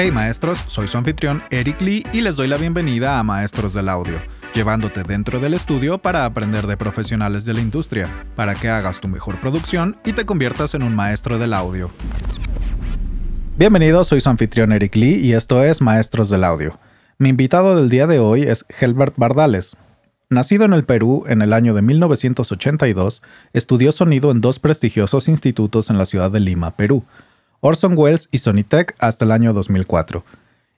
Hey maestros, soy su anfitrión Eric Lee y les doy la bienvenida a Maestros del Audio, llevándote dentro del estudio para aprender de profesionales de la industria, para que hagas tu mejor producción y te conviertas en un maestro del audio. Bienvenidos, soy su anfitrión Eric Lee y esto es Maestros del Audio. Mi invitado del día de hoy es Helbert Bardales. Nacido en el Perú en el año de 1982, estudió sonido en dos prestigiosos institutos en la ciudad de Lima, Perú, Orson Welles y Sonitech hasta el año 2004.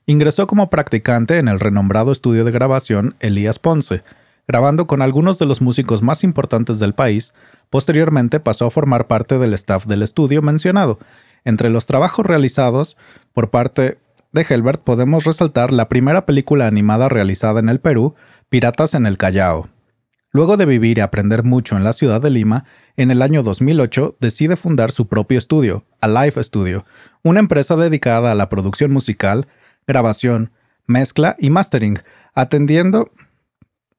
Ingresó como practicante en el renombrado estudio de grabación Elías Ponce, grabando con algunos de los músicos más importantes del país. Posteriormente pasó a formar parte del staff del estudio mencionado. Entre los trabajos realizados por parte de Helbert podemos resaltar la primera película animada realizada en el Perú, Piratas en el Callao. Luego de vivir y aprender mucho en la ciudad de Lima, en el año 2008 decide fundar su propio estudio, Alive Studio, una empresa dedicada a la producción musical, grabación, mezcla y mastering, atendiendo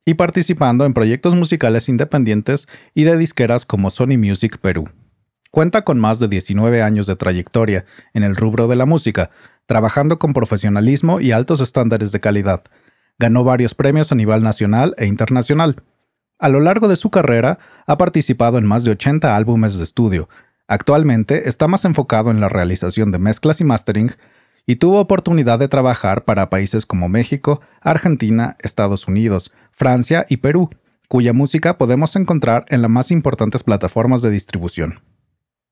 y participando en proyectos musicales independientes y de disqueras como Sony Music Perú. Cuenta con más de 19 años de trayectoria en el rubro de la música, trabajando con profesionalismo y altos estándares de calidad. Ganó varios premios a nivel nacional e internacional. A lo largo de su carrera, ha participado en más de 80 álbumes de estudio. Actualmente está más enfocado en la realización de mezclas y mastering y tuvo oportunidad de trabajar para países como México, Argentina, Estados Unidos, Francia y Perú, cuya música podemos encontrar en las más importantes plataformas de distribución.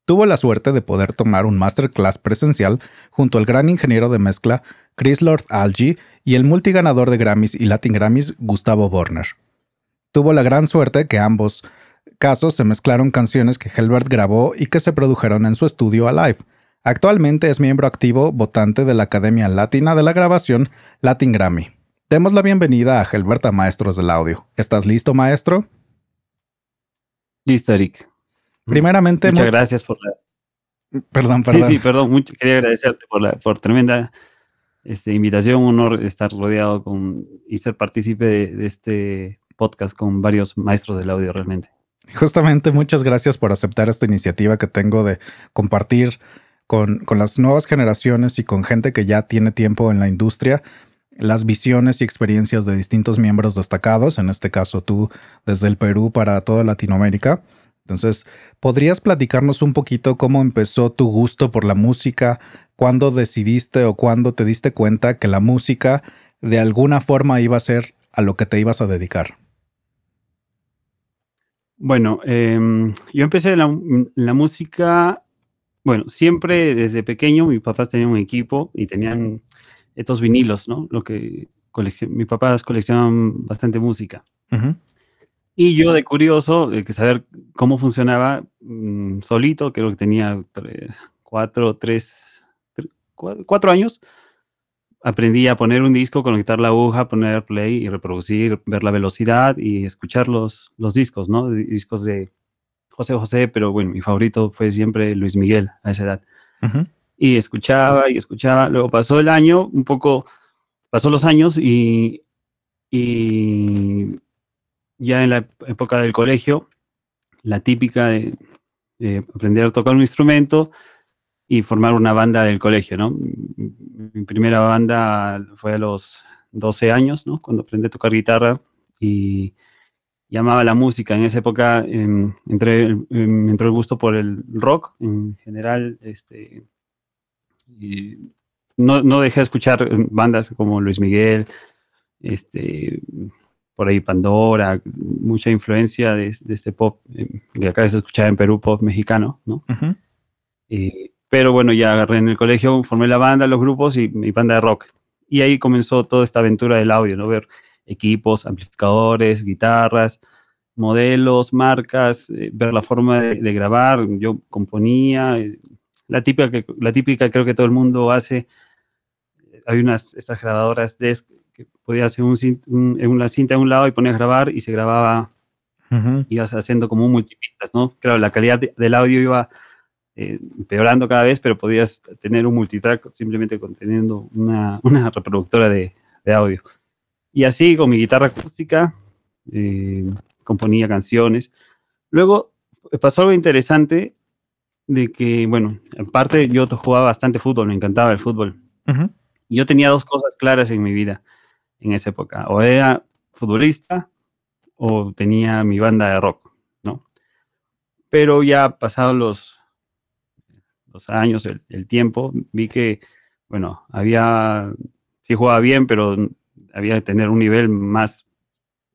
Tuvo la suerte de poder tomar un masterclass presencial junto al gran ingeniero de mezcla Chris Lord Algie y el multiganador de Grammys y Latin Grammys Gustavo Borner. Tuvo la gran suerte que ambos casos se mezclaron canciones que Helbert grabó y que se produjeron en su estudio Alive. Actualmente es miembro activo votante de la Academia Latina de la Grabación Latin Grammy. Demos la bienvenida a Helbert a Maestros del Audio. ¿Estás listo, maestro? Listo, Eric. Primeramente, muchas gracias por la. Perdón, perdón. Sí, sí, perdón. quería agradecerte por la por tremenda este, invitación. Un honor estar rodeado con y ser partícipe de este podcast con varios maestros del audio realmente. Justamente muchas gracias por aceptar esta iniciativa que tengo de compartir con, con las nuevas generaciones y con gente que ya tiene tiempo en la industria las visiones y experiencias de distintos miembros destacados, en este caso tú desde el Perú para toda Latinoamérica. Entonces, ¿podrías platicarnos un poquito cómo empezó tu gusto por la música? ¿Cuándo decidiste o cuándo te diste cuenta que la música de alguna forma iba a ser a lo que te ibas a dedicar? Bueno, em, yo empecé la, la música, bueno, siempre desde pequeño mis papás tenían un equipo y tenían estos vinilos, ¿no? Lo que mis papás coleccionaban bastante música. Y yo de curioso, de que saber cómo funcionaba mm, solito, creo que tenía cuatro, tres, cuatro años, aprendí a poner un disco, conectar la aguja, poner play y reproducir, ver la velocidad y escuchar los, los discos, ¿no? Discos de José José, pero bueno, mi favorito fue siempre Luis Miguel a esa edad. Y escuchaba y escuchaba. Luego pasó el año, un poco, pasó los años y, y ya en la época del colegio, la típica de aprender a tocar un instrumento, y formar una banda del colegio, ¿no? Mi primera banda fue a los 12 años, ¿no? Cuando aprendí a tocar guitarra y llamaba la música. En esa época em, entré, em, me entró el gusto por el rock en general. Este, y no, no, dejé de escuchar bandas como Luis Miguel, este, por ahí Pandora, mucha influencia de, este pop em, que acá se escuchaba en Perú, pop mexicano, ¿no? Pero bueno, ya agarré en el colegio, formé la banda, los grupos y mi banda de rock. Y ahí comenzó toda esta aventura del audio, ¿no? Ver equipos, amplificadores, guitarras, modelos, marcas, eh, ver la forma de, grabar. Yo componía, eh, la típica, que, la típica creo que todo el mundo hace. Hay unas, estas grabadoras de que podía hacer un, una cinta a un lado y ponías a grabar y se grababa, ibas haciendo como un multipistas, ¿no? Claro, la calidad del audio iba eh, empeorando cada vez, pero podías tener un multitrack simplemente conteniendo una, una reproductora de, de, audio. Y así con mi guitarra acústica eh, componía canciones. Luego eh, pasó algo interesante de que, bueno, en parte yo jugaba bastante fútbol, me encantaba el fútbol. Yo tenía dos cosas claras en mi vida en esa época. O era futbolista o tenía mi banda de rock, ¿no? Pero ya pasados los, los años, el, tiempo, vi que, bueno, había, sí jugaba bien, pero había que tener un nivel más,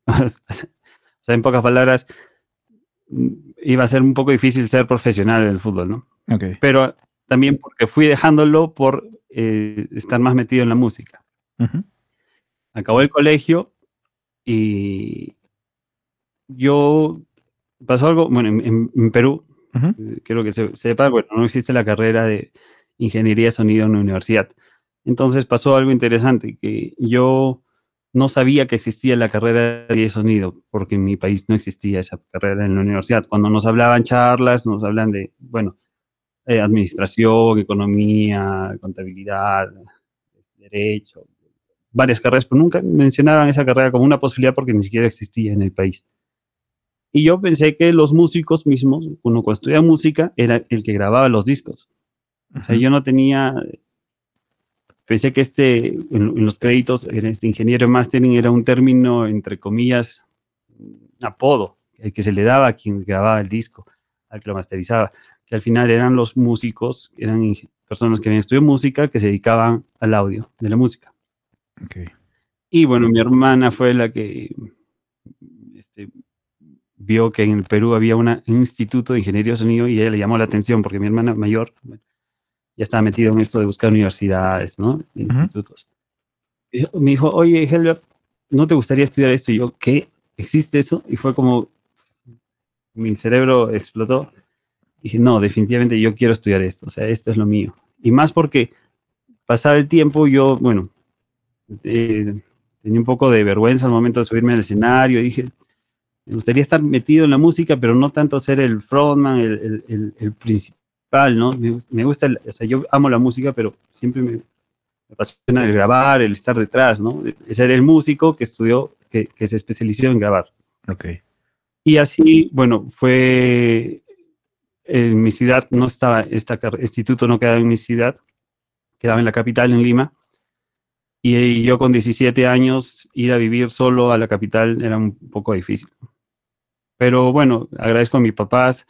o sea, en pocas palabras, iba a ser un poco difícil ser profesional en el fútbol, ¿no? Okay. Pero también porque fui dejándolo por eh, estar más metido en la música. Acabó el colegio y yo pasó algo, bueno, en, Perú, eh, quiero que se sepa, bueno, no existe la carrera de ingeniería de sonido en la universidad. Entonces pasó algo interesante, que yo no sabía que existía la carrera de sonido, porque en mi país no existía esa carrera en la universidad. Cuando nos hablaban charlas, nos hablan de, bueno, eh, administración, economía, contabilidad, derecho, varias carreras, pero nunca mencionaban esa carrera como una posibilidad porque ni siquiera existía en el país. Y yo pensé que los músicos mismos, uno cuando estudia música, era el que grababa los discos. O sea, yo no tenía, pensé que este, en, los créditos, en este ingeniero mastering era un término, entre comillas, apodo, el que se le daba a quien grababa el disco, al que lo masterizaba que al final eran los músicos, eran personas que habían estudiado música, que se dedicaban al audio de la música. Y bueno, mi hermana fue la que vio que en el Perú había un instituto de ingeniería de sonido y ella le llamó la atención porque mi hermana mayor ya estaba metida en esto de buscar universidades, ¿no? Institutos. me dijo, oye, Helbert, ¿no te gustaría estudiar esto? Y yo, ¿qué? ¿Existe eso? Y fue como, mi cerebro explotó dije, no, definitivamente yo quiero estudiar esto, o sea, esto es lo mío. Y más porque pasar el tiempo yo, bueno, eh, tenía un poco de vergüenza al momento de subirme al escenario, dije, me gustaría estar metido en la música, pero no tanto ser el frontman, el, el, principal, ¿no? Me, gusta, o sea, yo amo la música, pero siempre me, apasiona el grabar, el estar detrás, ¿no? Ser el músico que estudió, que, que se especializó en grabar. Ok. Y así, bueno, fue en mi ciudad no estaba, este instituto no quedaba en mi ciudad, quedaba en la capital, en Lima. Y, yo con 17 años ir a vivir solo a la capital era un poco difícil. Pero bueno, agradezco a mis papás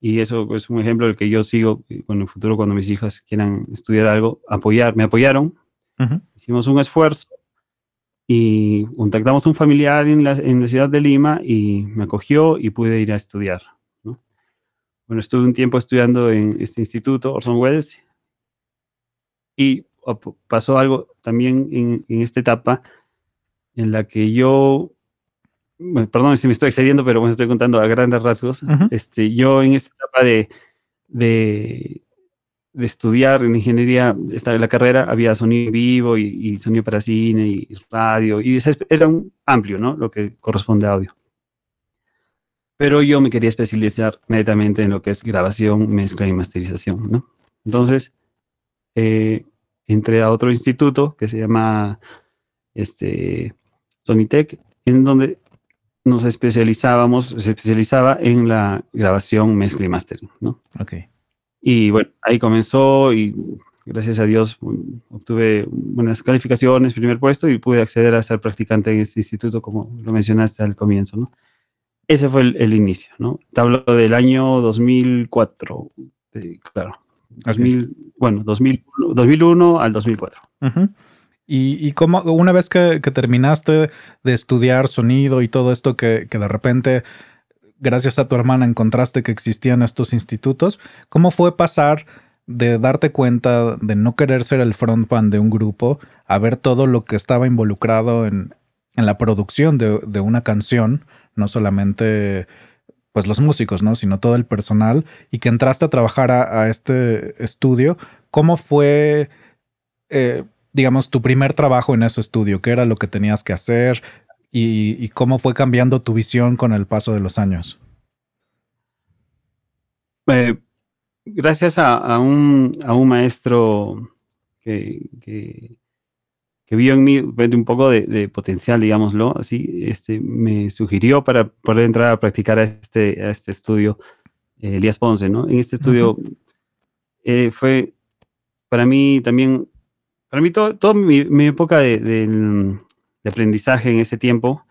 y eso es un ejemplo del que yo sigo con el futuro cuando mis hijas quieran estudiar algo, apoyar, me apoyaron. Hicimos un esfuerzo y contactamos a un familiar en la, en la ciudad de Lima y me acogió y pude ir a estudiar. Bueno, estuve un tiempo estudiando en este instituto, Orson Welles, y pasó algo también en, esta etapa en la que yo, perdón si me estoy excediendo, pero bueno, estoy contando a grandes rasgos. este, yo en esta etapa de, de, estudiar en ingeniería, esta, la carrera, había sonido vivo y, sonido para cine y radio, y era un amplio, ¿no? Lo que corresponde a audio pero yo me quería especializar netamente en lo que es grabación, mezcla y masterización, ¿no? Entonces, eh, entré a otro instituto que se llama este, Sonitech, en donde nos especializábamos, se especializaba en la grabación, mezcla y mastering, ¿no? Ok. Y bueno, ahí comenzó y gracias a Dios obtuve buenas calificaciones, primer puesto y pude acceder a ser practicante en este instituto, como lo mencionaste al comienzo, ¿no? Ese fue el, inicio, ¿no? Te hablo del año 2004, claro. 2000, Bueno, 2001 al 2004. Y, y una vez que, terminaste de estudiar sonido y todo esto, que, que, de repente, gracias a tu hermana, encontraste que existían estos institutos, ¿cómo fue pasar de darte cuenta de no querer ser el frontman de un grupo a ver todo lo que estaba involucrado en, en la producción de, de una canción? no solamente pues los músicos, ¿no? Sino todo el personal y que entraste a trabajar a, este estudio. ¿Cómo fue, eh, digamos, tu primer trabajo en ese estudio? ¿Qué era lo que tenías que hacer? ¿Y, cómo fue cambiando tu visión con el paso de los años? Eh, gracias a, un, maestro que que vio en mí un poco de, potencial, digámoslo, así, este, me sugirió para poder entrar a practicar a este, a este estudio, eh, Elías Ponce, ¿no? En este estudio eh, fue para mí también para mí, toda mi, época de, aprendizaje en ese tiempo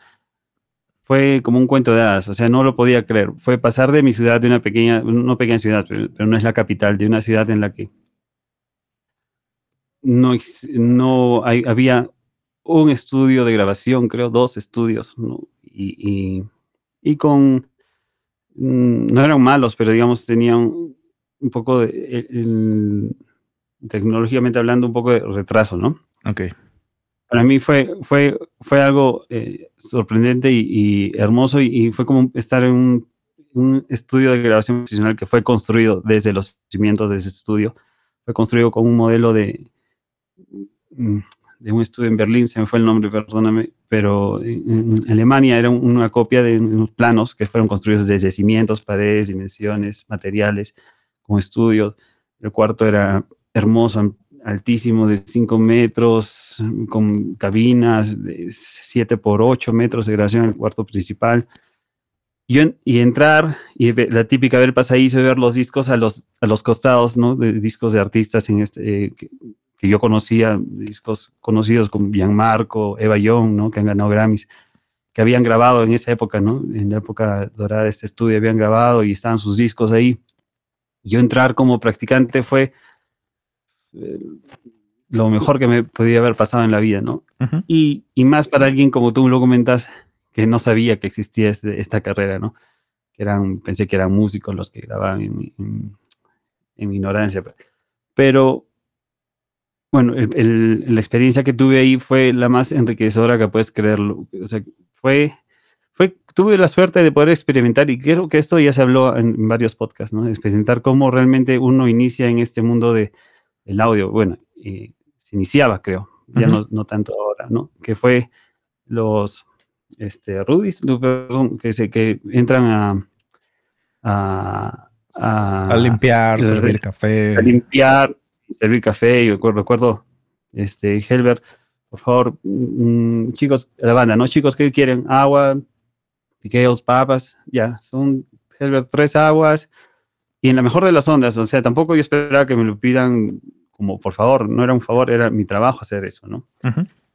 fue como un cuento de hadas, o sea, no lo podía creer. Fue pasar de mi ciudad, de una pequeña, no pequeña ciudad, pero, no es la capital, de una ciudad en la que no, no había un estudio de grabación, creo, dos estudios, y, y, con, mm, no eran malos, pero digamos, tenían un poco de, tecnológicamente hablando, un poco de retraso, ¿no? Ok. Para mí fue, fue, fue algo eh, sorprendente y, hermoso y, fue como estar en un, un, estudio de grabación profesional que fue construido desde los cimientos de ese estudio. Fue construido con un modelo de, mm, de un estudio en Berlín, se me fue el nombre, perdóname, pero en, Alemania era una copia de unos planos que fueron construidos desde cimientos, paredes, dimensiones, materiales, como estudio. El cuarto era hermoso, altísimo, de 5 metros, con cabinas de 7 por 8 metros de grabación el cuarto principal. Y, entrar y la típica ver el pasadizo y ver los discos a los, a los costados, ¿no? De discos de artistas en este, eh, que yo conocía, discos conocidos como Gianmarco, Eva Young, ¿no? que han ganado Grammys, que habían grabado en esa época, ¿no? en la época dorada de este estudio, habían grabado y estaban sus discos ahí. Yo entrar como practicante fue lo mejor que me podía haber pasado en la vida, ¿no? y, y, más para alguien como tú lo comentas, que no sabía que existía este, esta carrera, ¿no? Que eran, pensé que eran músicos los que grababan en, en, en mi ignorancia. Pero bueno, la experiencia que tuve ahí fue la más enriquecedora que puedes creerlo. O sea, fue, fue, tuve la suerte de poder experimentar, y creo que esto ya se habló en varios podcasts, ¿no? Experimentar cómo realmente uno inicia en este mundo de, del audio. Bueno, se iniciaba, creo, ya no, no, tanto ahora, ¿no? Que fue los este, Rudis, que, se, que entran a, a, a, limpiar, servir café. A limpiar, servir café, yo recuerdo, este, Helbert, por favor, mm, chicos, la banda, ¿no? Chicos, ¿qué quieren? Agua, piqueos, papas, ya, son, Helbert, tres aguas, y en la mejor de las ondas, o sea, tampoco yo esperaba que me lo pidan como por favor, no era un favor, era mi trabajo hacer eso, ¿no?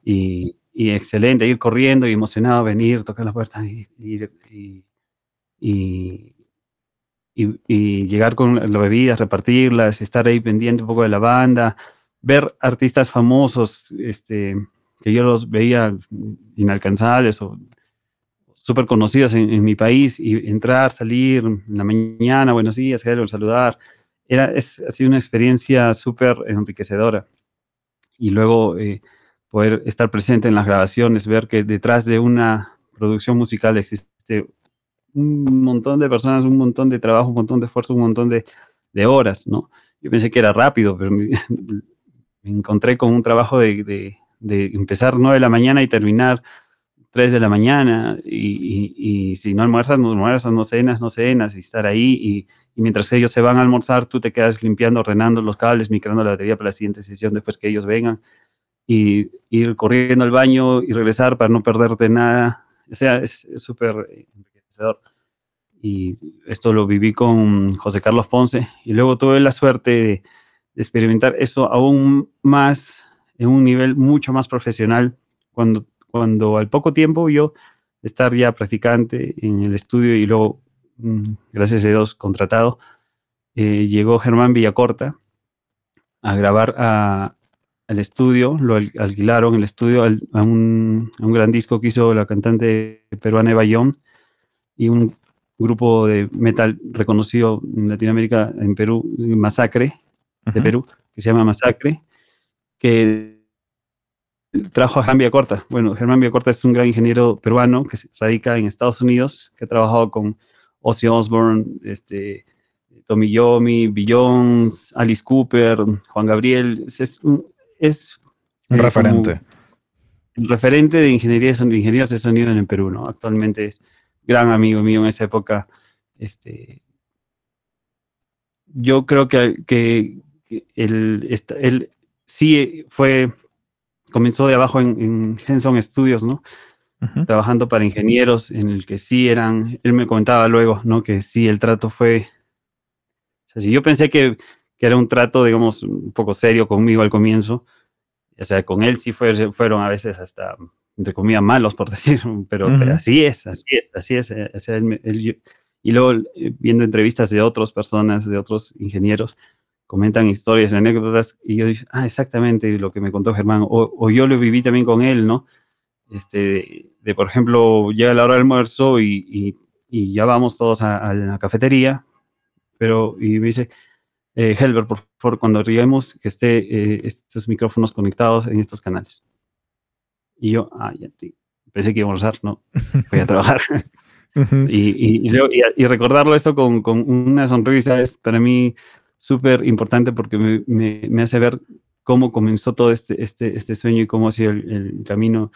y, y, excelente, ir corriendo y emocionado, venir, tocar la puerta y, y, y y, llegar con las bebidas, repartirlas, estar ahí pendiente un poco de la banda, ver artistas famosos este, que yo los veía inalcanzables o súper conocidos en, mi país y entrar, salir en la mañana, buenos días, saludar. Era, es, ha sido una experiencia súper enriquecedora. Y luego eh, poder estar presente en las grabaciones, ver que detrás de una producción musical existe un montón de personas, un montón de trabajo, un montón de esfuerzo, un montón de, de horas, ¿no? Yo pensé que era rápido, pero me, encontré con un trabajo de, de, de, empezar 9 de la mañana y terminar 3 de la mañana, y, y, si no almuerzas, no almuerzas, no cenas, no cenas, y estar ahí, y, y, mientras ellos se van a almorzar, tú te quedas limpiando, ordenando los cables, micrando la batería para la siguiente sesión después que ellos vengan, y ir corriendo al baño y regresar para no perderte nada. O sea, es súper y esto lo viví con José Carlos Ponce. Y luego tuve la suerte de, experimentar esto aún más en un nivel mucho más profesional cuando, cuando al poco tiempo yo estar ya practicante en el estudio y luego, gracias a Dios, contratado, eh, llegó Germán Villacorta a grabar al estudio, lo alquilaron el estudio a, un, a, un, gran disco que hizo la cantante peruana Eva Young, y un grupo de metal reconocido en Latinoamérica, en Perú, Masacre, de Perú, que se llama Masacre, que trajo a Germán Corta. Bueno, Germán Corta es un gran ingeniero peruano que radica en Estados Unidos, que ha trabajado con Ozzy Osbourne, este, Tommy Yomi, Billions, Alice Cooper, Juan Gabriel. Es, es un referente. Un referente de ingeniería de ingenieros de sonido en el Perú, ¿no? Actualmente es gran amigo mío en esa época. Este, yo creo que, que él, sí fue, comenzó de abajo en, en Henson Studios, ¿no? Trabajando para ingenieros, en el que sí eran, él me comentaba luego, ¿no? Que sí, el trato fue, o sea, si yo pensé que, que, era un trato, digamos, un poco serio conmigo al comienzo, O sea, con él sí fue, fueron a veces hasta, entre comillas, malos, por decir, pero, así es, así es, así es. O sea, y luego eh, viendo entrevistas de otras personas, de otros ingenieros, comentan historias, anécdotas, y yo digo, ah, exactamente lo que me contó Germán, o, yo lo viví también con él, ¿no? Este, de, por ejemplo, llega la hora del almuerzo y, y, ya vamos todos a, la cafetería, pero, y me dice, eh, Helber, por favor, cuando lleguemos, que esté eh, estos micrófonos conectados en estos canales. Y yo, ah, ya, sí. pensé que iba a almorzar, no, voy a trabajar. y, y, recordarlo esto con, con, una sonrisa es para mí súper importante porque me, me, hace ver cómo comenzó todo este, este, este sueño y cómo ha sido el, camino.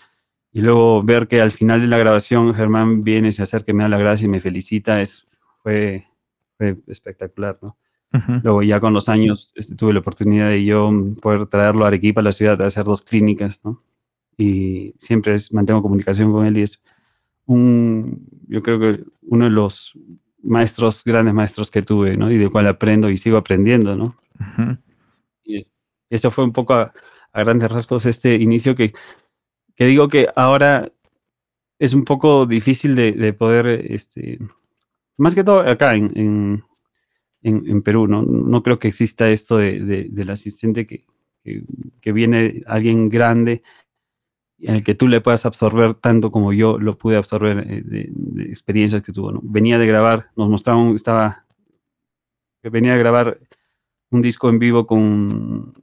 Y luego ver que al final de la grabación Germán viene, se acerca, me da la gracia y me felicita, es, fue, fue espectacular, ¿no? Luego ya con los años este, tuve la oportunidad de yo poder traerlo a Arequipa, a la ciudad, a hacer dos clínicas, ¿no? Y siempre es, mantengo comunicación con él y es un, yo creo que uno de los maestros, grandes maestros que tuve, ¿no? Y del cual aprendo y sigo aprendiendo, ¿no? Y eso fue un poco a, grandes rasgos este inicio que, que digo que ahora es un poco difícil de, poder, este, más que todo acá en, en, Perú, ¿no? No creo que exista esto de, del asistente que, que, viene alguien grande en el que tú le puedas absorber tanto como yo lo pude absorber eh, de, experiencias que tuvo. ¿no? Venía de grabar, nos mostraban, estaba, venía a grabar un disco en vivo con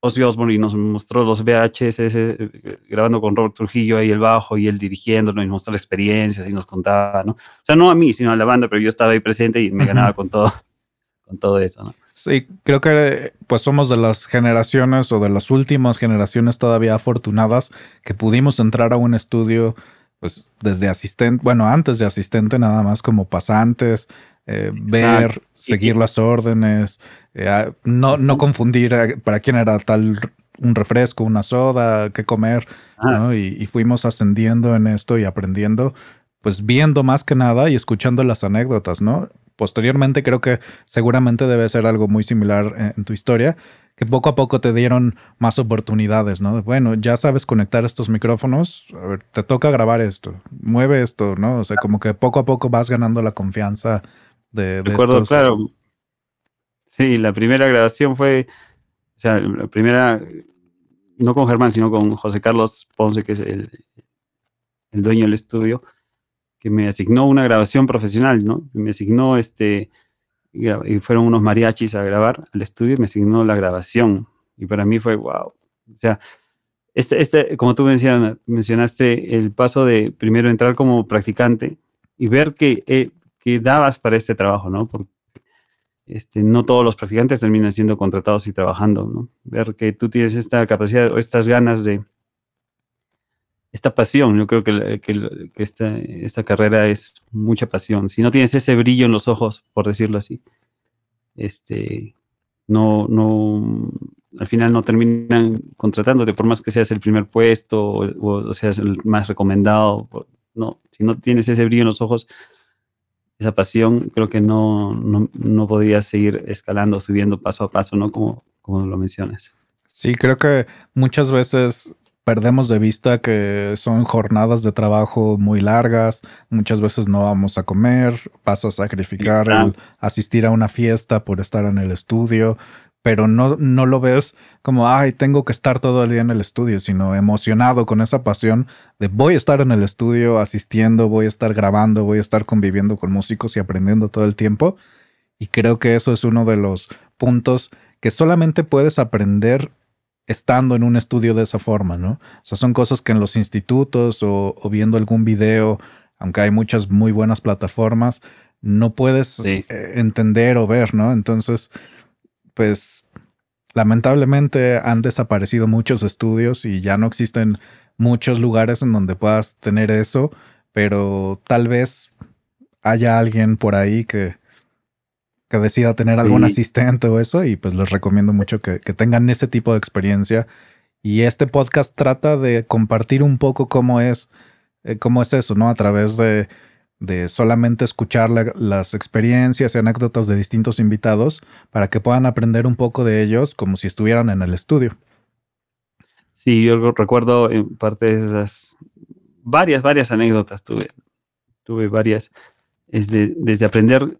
Ozzy Osbourne y nos mostró los VHS eh, grabando con Robert Trujillo ahí el bajo y él dirigiéndolo y nos mostró experiencias y nos contaba, ¿no? O sea, no a mí, sino a la banda, pero yo estaba ahí presente y me ganaba con todo, con todo eso, ¿no? Sí, creo que pues somos de las generaciones o de las últimas generaciones todavía afortunadas que pudimos entrar a un estudio pues desde asistente, bueno, antes de asistente nada más como pasantes, eh, ver, seguir las órdenes, eh, no, no confundir para quién era tal un refresco, una soda, qué comer, ¿no? y, y, fuimos ascendiendo en esto y aprendiendo, pues viendo más que nada y escuchando las anécdotas, ¿no? posteriormente creo que seguramente debe ser algo muy similar en, tu historia, que poco a poco te dieron más oportunidades, ¿no? Bueno, ya sabes conectar estos micrófonos, a ver, te toca grabar esto, mueve esto, ¿no? O sea, como que poco a poco vas ganando la confianza de... de Recuerdo, claro. Sí, la primera grabación fue, o sea, la primera, no con Germán, sino con José Carlos Ponce, que es el, el dueño del estudio que me asignó una grabación profesional, ¿no? Me asignó este, y fueron unos mariachis a grabar al estudio y me asignó la grabación. Y para mí fue wow. O sea, este, este, como tú mencionaste, el paso de primero entrar como practicante y ver que, eh, que dabas para este trabajo, ¿no? Porque este, no todos los practicantes terminan siendo contratados y trabajando, ¿no? Ver que tú tienes esta capacidad o estas ganas de, esta pasión. Yo creo que, que, esta, esta, carrera es mucha pasión. Si no tienes ese brillo en los ojos, por decirlo así, este, no, no, al final no terminan contratándote por más que seas el primer puesto o, seas el más recomendado. No, si no tienes ese brillo en los ojos, esa pasión, creo que no, no, no podrías seguir escalando, subiendo paso a paso, ¿no? Como, como lo mencionas. Sí, creo que muchas veces perdemos de vista que son jornadas de trabajo muy largas, muchas veces no vamos a comer, paso a sacrificar el asistir a una fiesta por estar en el estudio, pero no, no lo ves como, ay, tengo que estar todo el día en el estudio, sino emocionado con esa pasión de voy a estar en el estudio asistiendo, voy a estar grabando, voy a estar conviviendo con músicos y aprendiendo todo el tiempo. Y creo que eso es uno de los puntos que solamente puedes aprender estando en un estudio de esa forma, ¿no? O sea, son cosas que en los institutos o, viendo algún video, aunque hay muchas muy buenas plataformas, no puedes eh, entender o ver, ¿no? Entonces, pues lamentablemente han desaparecido muchos estudios y ya no existen muchos lugares en donde puedas tener eso, pero tal vez haya alguien por ahí que, que decida tener algún asistente o eso, y pues les recomiendo mucho que, tengan ese tipo de experiencia. Y este podcast trata de compartir un poco cómo es, eh, cómo es eso, ¿no? A través de, de solamente escuchar las experiencias y anécdotas de distintos invitados para que puedan aprender un poco de ellos como si estuvieran en el estudio. Sí, yo recuerdo en parte de esas varias, varias anécdotas tuve. Tuve varias. desde aprender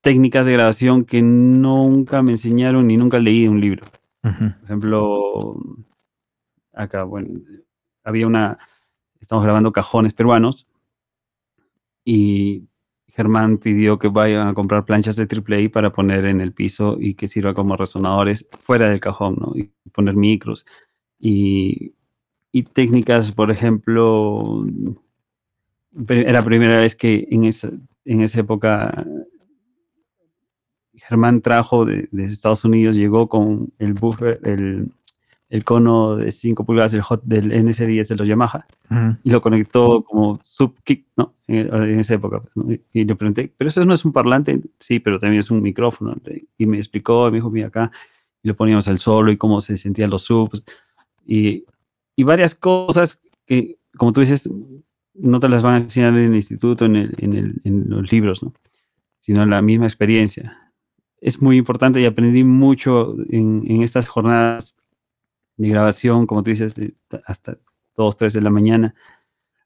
técnicas de grabación que nunca me enseñaron ni nunca leí un libro. Por ejemplo, acá, bueno, había una, estamos grabando cajones peruanos y Germán pidió que vayan a comprar planchas de AAA para poner en el piso y que sirva como resonadores fuera del cajón, ¿no? Y poner micros y, y técnicas, por ejemplo, era la primera vez que en esa, en esa época Germán trajo de, Estados Unidos, llegó con el buffer, el, el cono de 5 pulgadas del, hot, del NS10 de los Yamaha y lo conectó como sub-kick, ¿no? En, esa época. Pues, y, le pregunté, ¿pero eso no es un parlante? Sí, pero también es un micrófono. Y me explicó, me dijo, mira acá, y lo poníamos al solo y cómo se sentían los subs. Y, y varias cosas que, como tú dices, no te las van a enseñar en el instituto, en, el, en, el, en los libros, ¿no? sino en la misma experiencia. Es muy importante y aprendí mucho en, en estas jornadas de grabación, como tú dices, hasta 2, 3 de la mañana.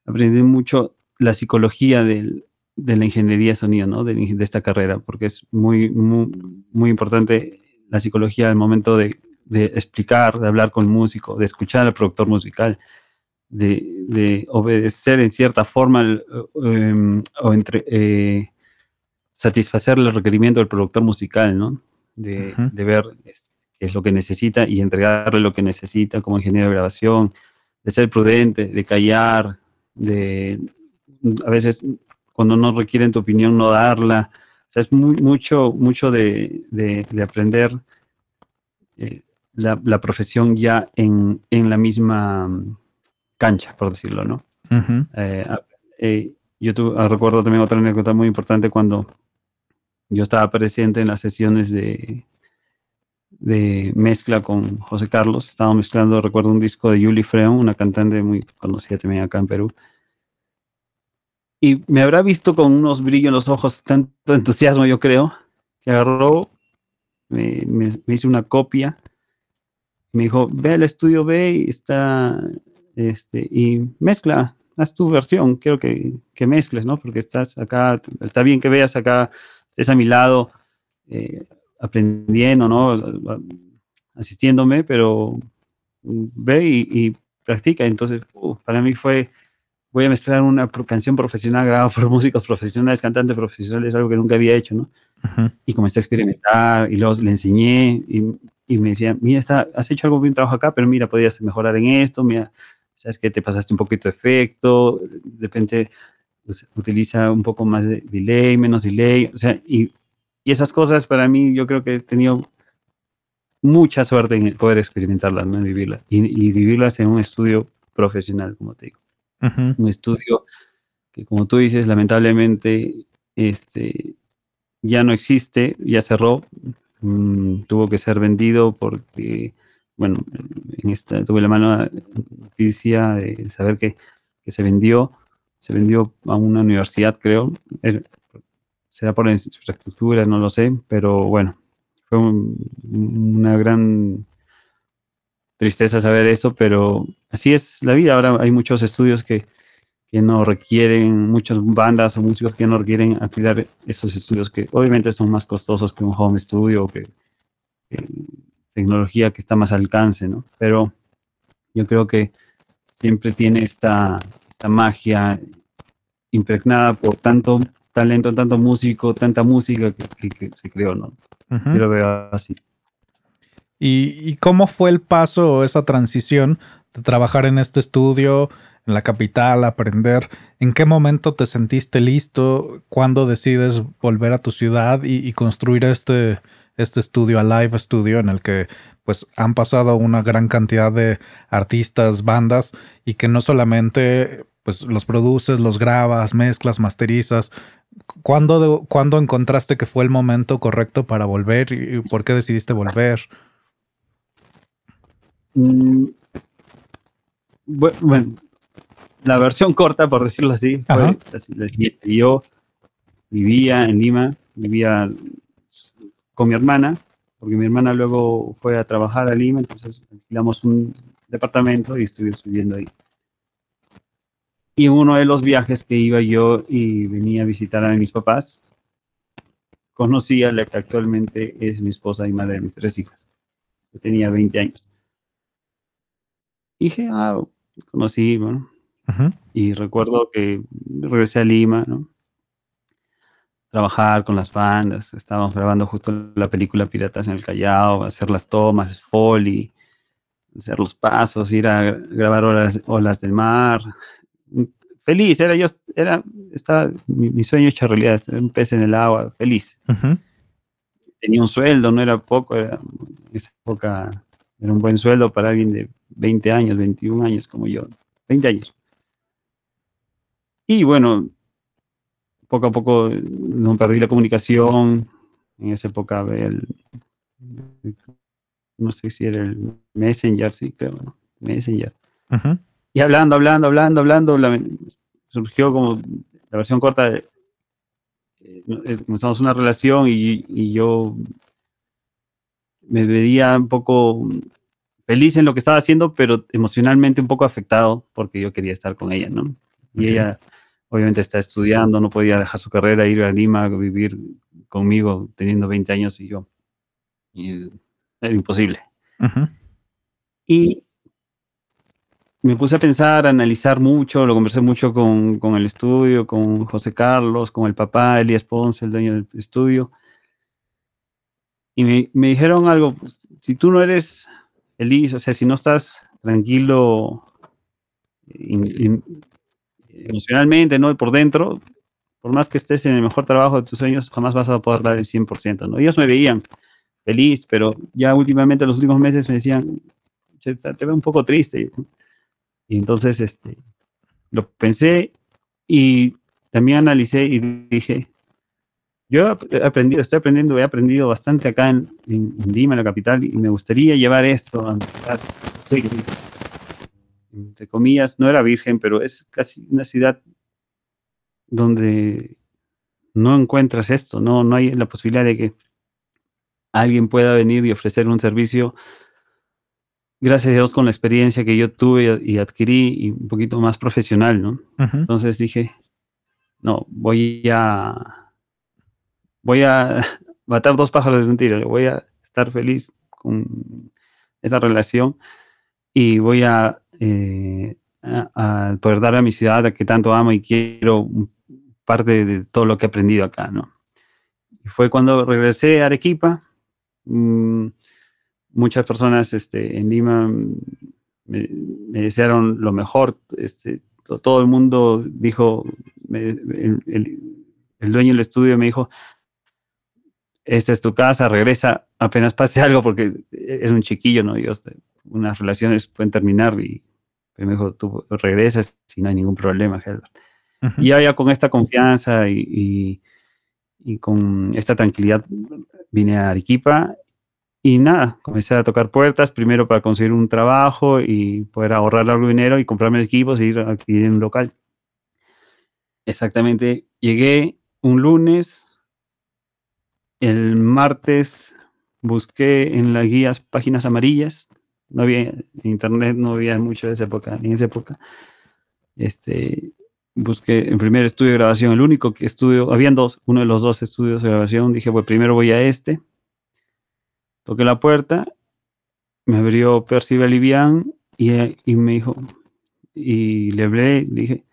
Aprendí mucho la psicología del, de la ingeniería de sonido, ¿no? De, de, esta carrera, porque es muy, muy, muy importante la psicología al momento de, de, explicar, de hablar con el músico, de escuchar al productor musical, de, de obedecer en cierta forma em, o entre, eh, satisfacer el requerimiento del productor musical, ¿no? De, de ver es lo que necesita y entregarle lo que necesita como ingeniero de grabación, de ser prudente, de callar, de a veces cuando no requieren tu opinión no darla. O sea, es muy, mucho, mucho de, de, aprender eh, la, la, profesión ya en, en, la misma cancha, por decirlo, ¿no? Eh, eh, yo recuerdo también otra anécdota muy importante cuando yo estaba presente en las sesiones de, de mezcla con José Carlos. Estaba mezclando, recuerdo, un disco de Julie Freon, una cantante muy conocida también acá en Perú. Y me habrá visto con unos brillos en los ojos, tanto entusiasmo, yo creo, que agarró, me, hizo una copia. Me dijo, ve al estudio, ve y está, este, y mezcla, haz tu versión, quiero que, que mezcles, ¿no? Porque estás acá, está bien que veas acá, estés a mi lado, eh, aprendiendo, ¿no? Asistiéndome, pero ve y, practica. Entonces, para mí fue, voy a mezclar una canción profesional grabada por músicos profesionales, cantantes profesionales, algo que nunca había hecho, ¿no? Y comencé a experimentar y luego le enseñé y, y, me decía, mira, está, has hecho algo bien trabajo acá, pero mira, podías mejorar en esto, mira, sabes que te pasaste un poquito de efecto, de repente pues, utiliza un poco más de delay, menos delay, o sea, y y esas cosas para mí yo creo que he tenido mucha suerte en poder experimentarlas, ¿no? en vivirlas. Y, vivirlas en un estudio profesional, como te digo. Un estudio que, como tú dices, lamentablemente este, ya no existe, ya cerró. Mm, tuvo que ser vendido porque, bueno, en esta tuve la mala noticia de saber que, que se vendió. Se vendió a una universidad, creo será por infraestructura, no lo sé, pero bueno, fue una gran tristeza saber eso, pero así es la vida. Ahora hay muchos estudios que, que no requieren, muchas bandas o músicos que no requieren alquilar esos estudios que obviamente son más costosos que un home studio o que, tecnología que está más al alcance, ¿no? Pero yo creo que siempre tiene esta, esta magia impregnada por tanto talento, tanto músico, tanta música que, se creó, ¿no? Yo lo veo así. ¿Y, cómo fue el paso o esa transición de trabajar en este estudio, en la capital, aprender? ¿En qué momento te sentiste listo? ¿Cuándo decides volver a tu ciudad y, construir este, este estudio, a live studio, en el que pues han pasado una gran cantidad de artistas, bandas, y que no solamente pues los produces, los grabas, mezclas, masterizas, ¿Cuándo, encontraste que fue el momento correcto para volver y por qué decidiste volver? Mm, bueno, la versión corta, por decirlo así, fue la siguiente. Yo vivía en Lima, vivía con mi hermana, porque mi hermana luego fue a trabajar a Lima, entonces alquilamos un departamento y estuve viviendo ahí. Y uno de los viajes que iba yo y venía a visitar a mis papás, conocí a la que actualmente es mi esposa y madre de mis tres hijas. Yo tenía 20 años. Y dije, ah, conocí, bueno. Y recuerdo que regresé a Lima, ¿no? Trabajar con las bandas. Estábamos grabando justo la película Piratas en el Callao, hacer las tomas, foley, hacer los pasos, ir a grabar olas, olas del mar, feliz, era yo, era, estaba, mi, sueño hecho realidad, un pez en el agua, feliz. Tenía un sueldo, no era poco, era, en esa época era un buen sueldo para alguien de 20 años, 21 años como yo, 20 años. Y bueno, poco a poco no perdí la comunicación, en esa época el, no sé si era el Messenger, sí, creo, ¿no? Messenger. Y hablando, hablando, hablando, hablando, surgió como la versión corta de, eh, eh, comenzamos una relación y, yo me veía un poco feliz en lo que estaba haciendo, pero emocionalmente un poco afectado porque yo quería estar con ella, ¿no? Y ella obviamente está estudiando, no podía dejar su carrera, ir a Lima, vivir conmigo teniendo 20 años y yo. Y era imposible. Y me puse a pensar, a analizar mucho, lo conversé mucho con, con, el estudio, con José Carlos, con el papá, Elías Ponce, el dueño del estudio. Y me, me dijeron algo, pues, si tú no eres feliz, o sea, si no estás tranquilo emocionalmente, ¿no? Por dentro, por más que estés en el mejor trabajo de tus sueños, jamás vas a poder dar el 100%, ¿no? Ellos me veían feliz, pero ya últimamente, los últimos meses me decían, te veo un poco triste. Y entonces este, lo pensé y también analicé y dije, yo he aprendido, estoy aprendiendo, he aprendido bastante acá en, Lima, en la capital, y me gustaría llevar esto a entre comillas, no era virgen, pero es casi una ciudad donde no encuentras esto, no, no hay la posibilidad de que alguien pueda venir y ofrecer un servicio gracias a Dios, con la experiencia que yo tuve y adquirí y un poquito más profesional, ¿no? Entonces dije, no, voy a, voy a matar dos pájaros de un tiro, voy a estar feliz con esa relación y voy a, eh, a, poder dar a mi ciudad a que tanto amo y quiero parte de todo lo que he aprendido acá, ¿no? Y fue cuando regresé a Arequipa, mmm, muchas personas este, en Lima me, desearon lo mejor. Este, todo el mundo dijo, el, dueño del estudio me dijo, esta es tu casa, regresa apenas pase algo porque es un chiquillo, ¿no? Dios, unas relaciones pueden terminar y me dijo, tú regresas si no hay ningún problema, Helbert. Y ya, con esta confianza y, y, con esta tranquilidad vine a Arequipa y nada, comencé a tocar puertas, primero para conseguir un trabajo y poder ahorrar algo de dinero y comprarme equipos e ir a adquirir un local. Exactamente, llegué un lunes, el martes busqué en las guías páginas amarillas, no había internet, no había mucho de esa época, en esa época. Este, busqué el primer estudio de grabación, el único que estudio, habían dos, uno de los dos estudios de grabación, dije, pues primero voy a este Toqué la puerta, me abrió Percy Livian y, y me dijo, y le hablé, le dije,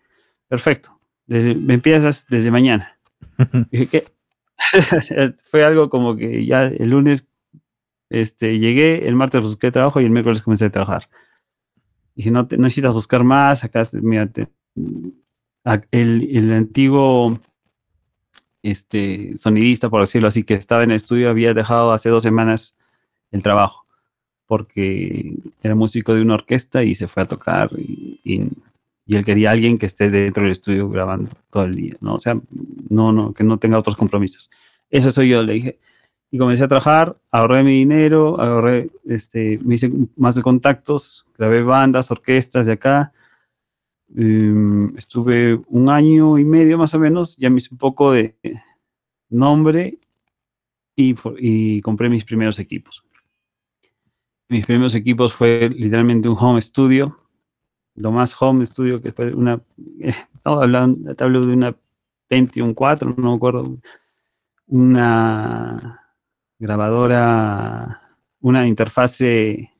perfecto, desde, me empiezas desde mañana. dije, ¿qué? Fue algo como que ya el lunes este, llegué, el martes busqué trabajo y el miércoles comencé a trabajar. Dije, no, no necesitas buscar más, acá, mira, el, el, antiguo este, sonidista, por decirlo así, que estaba en el estudio, había dejado hace dos semanas el trabajo, porque era músico de una orquesta y se fue a tocar y, él quería alguien que esté dentro del estudio grabando todo el día, ¿no? O sea, no, no, que no tenga otros compromisos. Eso soy yo, le dije. Y comencé a trabajar, ahorré mi dinero, ahorré, este, me hice más de contactos, grabé bandas, orquestas de acá. Em, estuve un año y medio más o menos, ya me hice un poco de nombre y, y compré mis primeros equipos mis primeros equipos fue literalmente un home studio, lo más home studio que fue una, estamos hablando, te hablo de una Pentium 4, no me acuerdo, una grabadora, una interfase,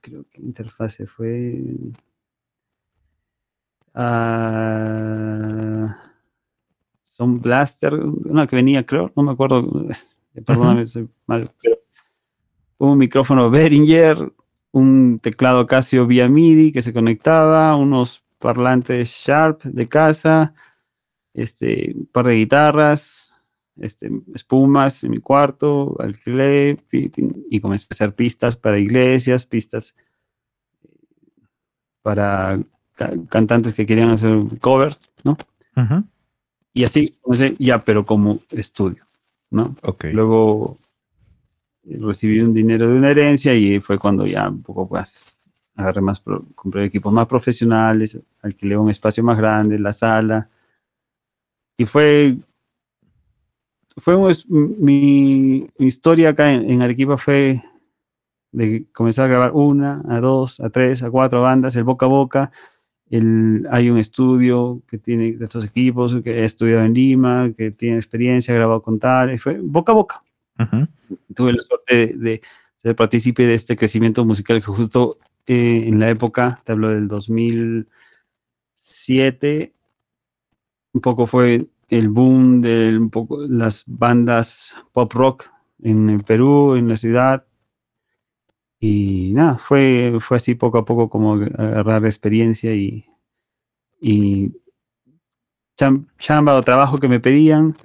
creo que interfase fue... Uh, Son Blaster, una que venía, creo, no me acuerdo, perdóname, soy mal, pero un micrófono Behringer, un teclado Casio vía MIDI que se conectaba, unos parlantes Sharp de casa, este, un par de guitarras, este, espumas en mi cuarto, alquilé y comencé a hacer pistas para iglesias, pistas para cantantes que querían hacer covers, ¿no? Y así comencé ya, pero como estudio, ¿no? Okay. Luego recibí un dinero de una herencia y fue cuando ya un poco más agarré más, compré equipos más profesionales, alquilé un espacio más grande, la sala. Y fue, fue mi, historia acá en, Arequipa fue de comenzar a grabar una, a dos, a tres, a cuatro bandas, el boca a boca. El, hay un estudio que tiene estos equipos, que he estudiado en Lima, que tiene experiencia, grabado con tal, y fue boca a boca. Tuve la suerte de, ser partícipe de este crecimiento musical que justo eh, en la época, te hablo del 2007, un poco fue el boom de las bandas pop rock en el Perú, en la ciudad. Y nada, fue, fue así poco a poco como agarrar experiencia y, y chamba o trabajo que me pedían,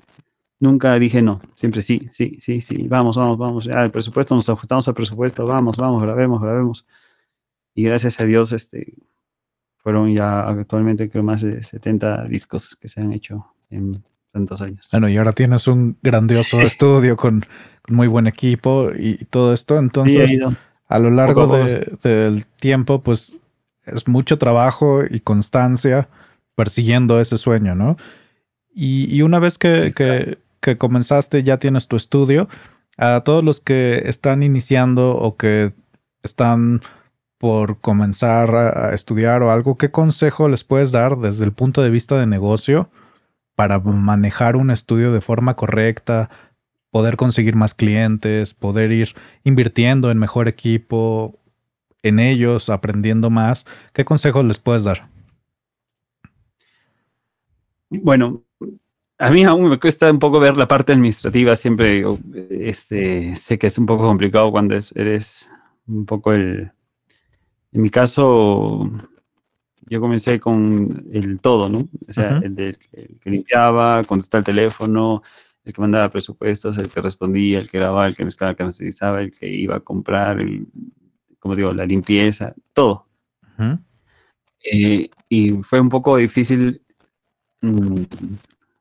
Nunca dije no, siempre sí, sí, sí, sí, vamos, vamos, vamos. Ya, el presupuesto, nos ajustamos al presupuesto, vamos, vamos, grabemos, grabemos. Y gracias a Dios, este, fueron ya actualmente creo más de 70 discos que se han hecho en tantos años. Bueno, y ahora tienes un grandioso estudio con, muy buen equipo y, todo esto. Entonces, a lo largo del tiempo, pues es mucho trabajo y constancia persiguiendo ese sueño, ¿no? Y, una vez que, que comenzaste, ya tienes tu estudio. A todos los que están iniciando o que están por comenzar a estudiar o algo, ¿qué consejo les puedes dar desde el punto de vista de negocio para manejar un estudio de forma correcta, poder conseguir más clientes, poder ir invirtiendo en mejor equipo, en ellos, aprendiendo más? ¿Qué consejos les puedes dar? Bueno, a mí aún me cuesta un poco ver la parte administrativa, siempre este, sé que es un poco complicado cuando eres un poco el... En mi caso, yo comencé con el todo, ¿no? O sea, el, que limpiaba, contestaba el teléfono, el que mandaba presupuestos, el que respondía, el que grababa, el que mezclaba, el que utilizaba, el que iba a comprar, el, como digo, la limpieza, todo. Eh, y fue un poco difícil mm,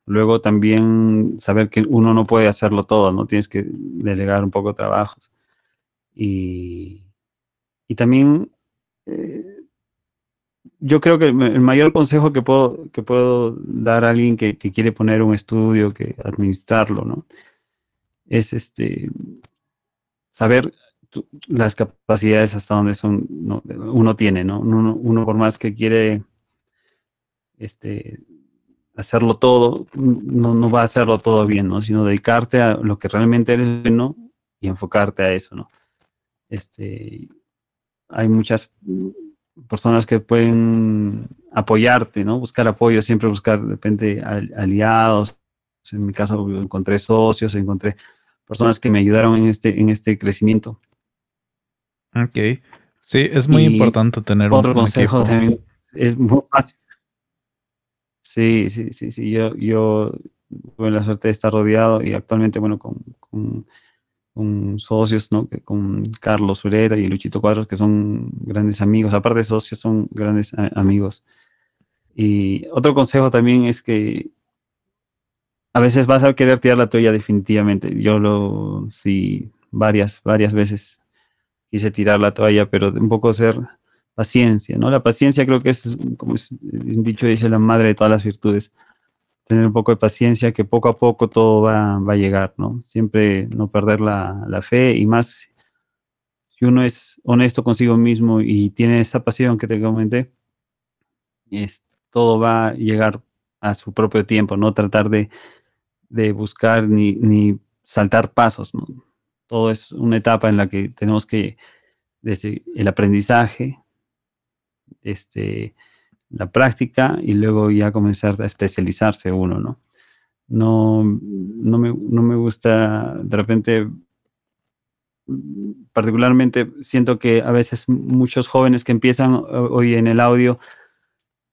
Luego también saber que uno no puede hacerlo todo, ¿no? Tienes que delegar un poco trabajos. Y, y también eh, yo creo que el mayor consejo que puedo, que puedo dar a alguien que, quiere poner un estudio, que administrarlo, ¿no? Es este saber las capacidades hasta donde son, uno tiene, ¿no? Uno, uno, por más que quiere este, hacerlo todo, no, no va a hacerlo todo bien, ¿no? Sino dedicarte a lo que realmente eres bueno y enfocarte a eso, ¿no? Este, hay muchas personas que pueden apoyarte, ¿no? Buscar apoyo, siempre buscar de repente aliados. En mi caso encontré socios, encontré personas que me ayudaron en este, en este crecimiento. Ok. Sí, es muy importante tener otro consejo también es muy fácil Sí, sí, sí, sí. Yo, yo tuve la suerte de estar rodeado y actualmente, bueno, con, con, socios, ¿no? Con Carlos Ureta y Luchito Cuadros, que son grandes amigos. Aparte de socios, son grandes amigos. Y otro consejo también es que a veces vas a querer tirar la toalla definitivamente. Yo lo, sí, varias, varias veces quise tirar la toalla, pero un poco ser paciencia, ¿no? La paciencia creo que es, como es dicho, dice la madre de todas las virtudes. Tener un poco de paciencia, que poco a poco todo va, a llegar, ¿no? Siempre no perder la, fe y más si uno es honesto consigo mismo y tiene esa pasión que te comenté, es, todo va a llegar a su propio tiempo, no tratar de, buscar ni, saltar pasos. Todo es una etapa en la que tenemos que, desde el aprendizaje, este, la práctica y luego ya comenzar a especializarse uno, ¿no? No, no, me, no me gusta de repente particularmente siento que a veces muchos jóvenes que empiezan hoy en el audio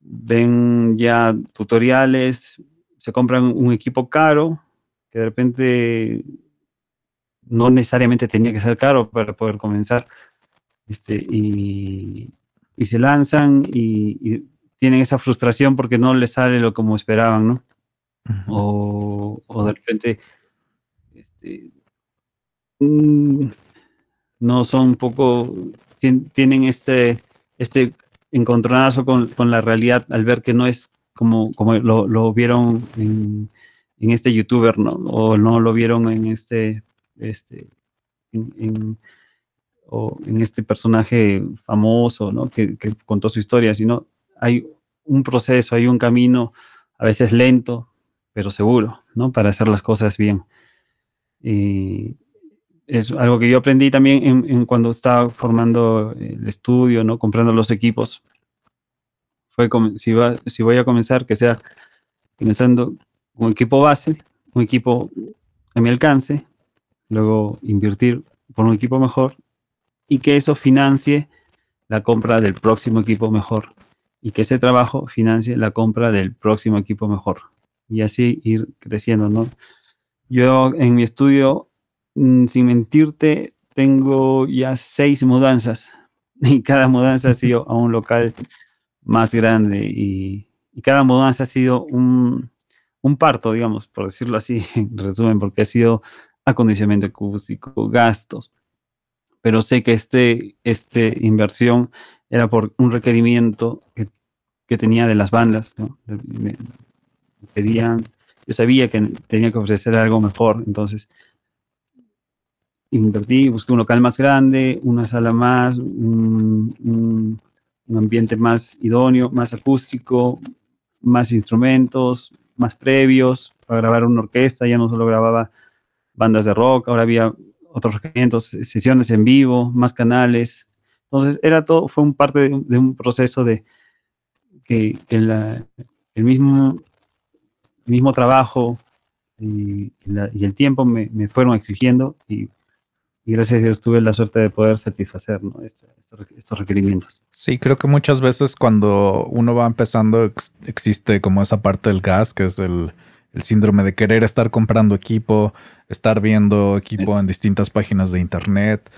ven ya tutoriales, se compran un equipo caro, que de repente no necesariamente tenía que ser caro para poder comenzar, este, y, se lanzan y, tienen esa frustración porque no les sale lo como esperaban, ¿no? o, de repente este, mm, no son un poco, tienen este, este encontronazo con, con, la realidad al ver que no es como, como lo, lo vieron en, en, este youtuber, ¿no? O no lo vieron en este, este, en, o en este personaje famoso, ¿no? Que, que, contó su historia, sino hay un proceso, hay un camino, a veces lento, pero seguro, ¿no? Para hacer las cosas bien. Y, es algo que yo aprendí también en, cuando estaba formando el estudio, ¿no? Comprando los equipos. Fue como, si, va, si voy a comenzar, que sea comenzando un equipo base, un equipo a mi alcance, luego invertir por un equipo mejor y que eso financie la compra del próximo equipo mejor y que ese trabajo financie la compra del próximo equipo mejor y así ir creciendo, ¿no? Yo en mi estudio Mm, sin mentirte, tengo ya seis mudanzas y cada mudanza ha sido a un local más grande y, cada mudanza ha sido un, parto, digamos, por decirlo así, en resumen, porque ha sido acondicionamiento acústico, gastos. Pero sé que este, este inversión era por un requerimiento que, tenía de las bandas, pedían, yo sabía que tenía que ofrecer algo mejor, entonces invertí, busqué un local más grande, una sala más, un, ambiente más idóneo, más acústico, más instrumentos, más previos para grabar una orquesta. Ya no solo grababa bandas de rock, ahora había otros requerimientos, sesiones en vivo, más canales. Entonces, era todo, fue un parte de, un proceso de que, el mismo, mismo trabajo y, el tiempo me, me, fueron exigiendo y y gracias a Dios tuve la suerte de poder satisfacer este, estos, requerimientos. Sí, creo que muchas veces cuando uno va empezando existe como esa parte del gas, que es el, síndrome de querer estar comprando equipo, estar viendo equipo en distintas páginas de internet,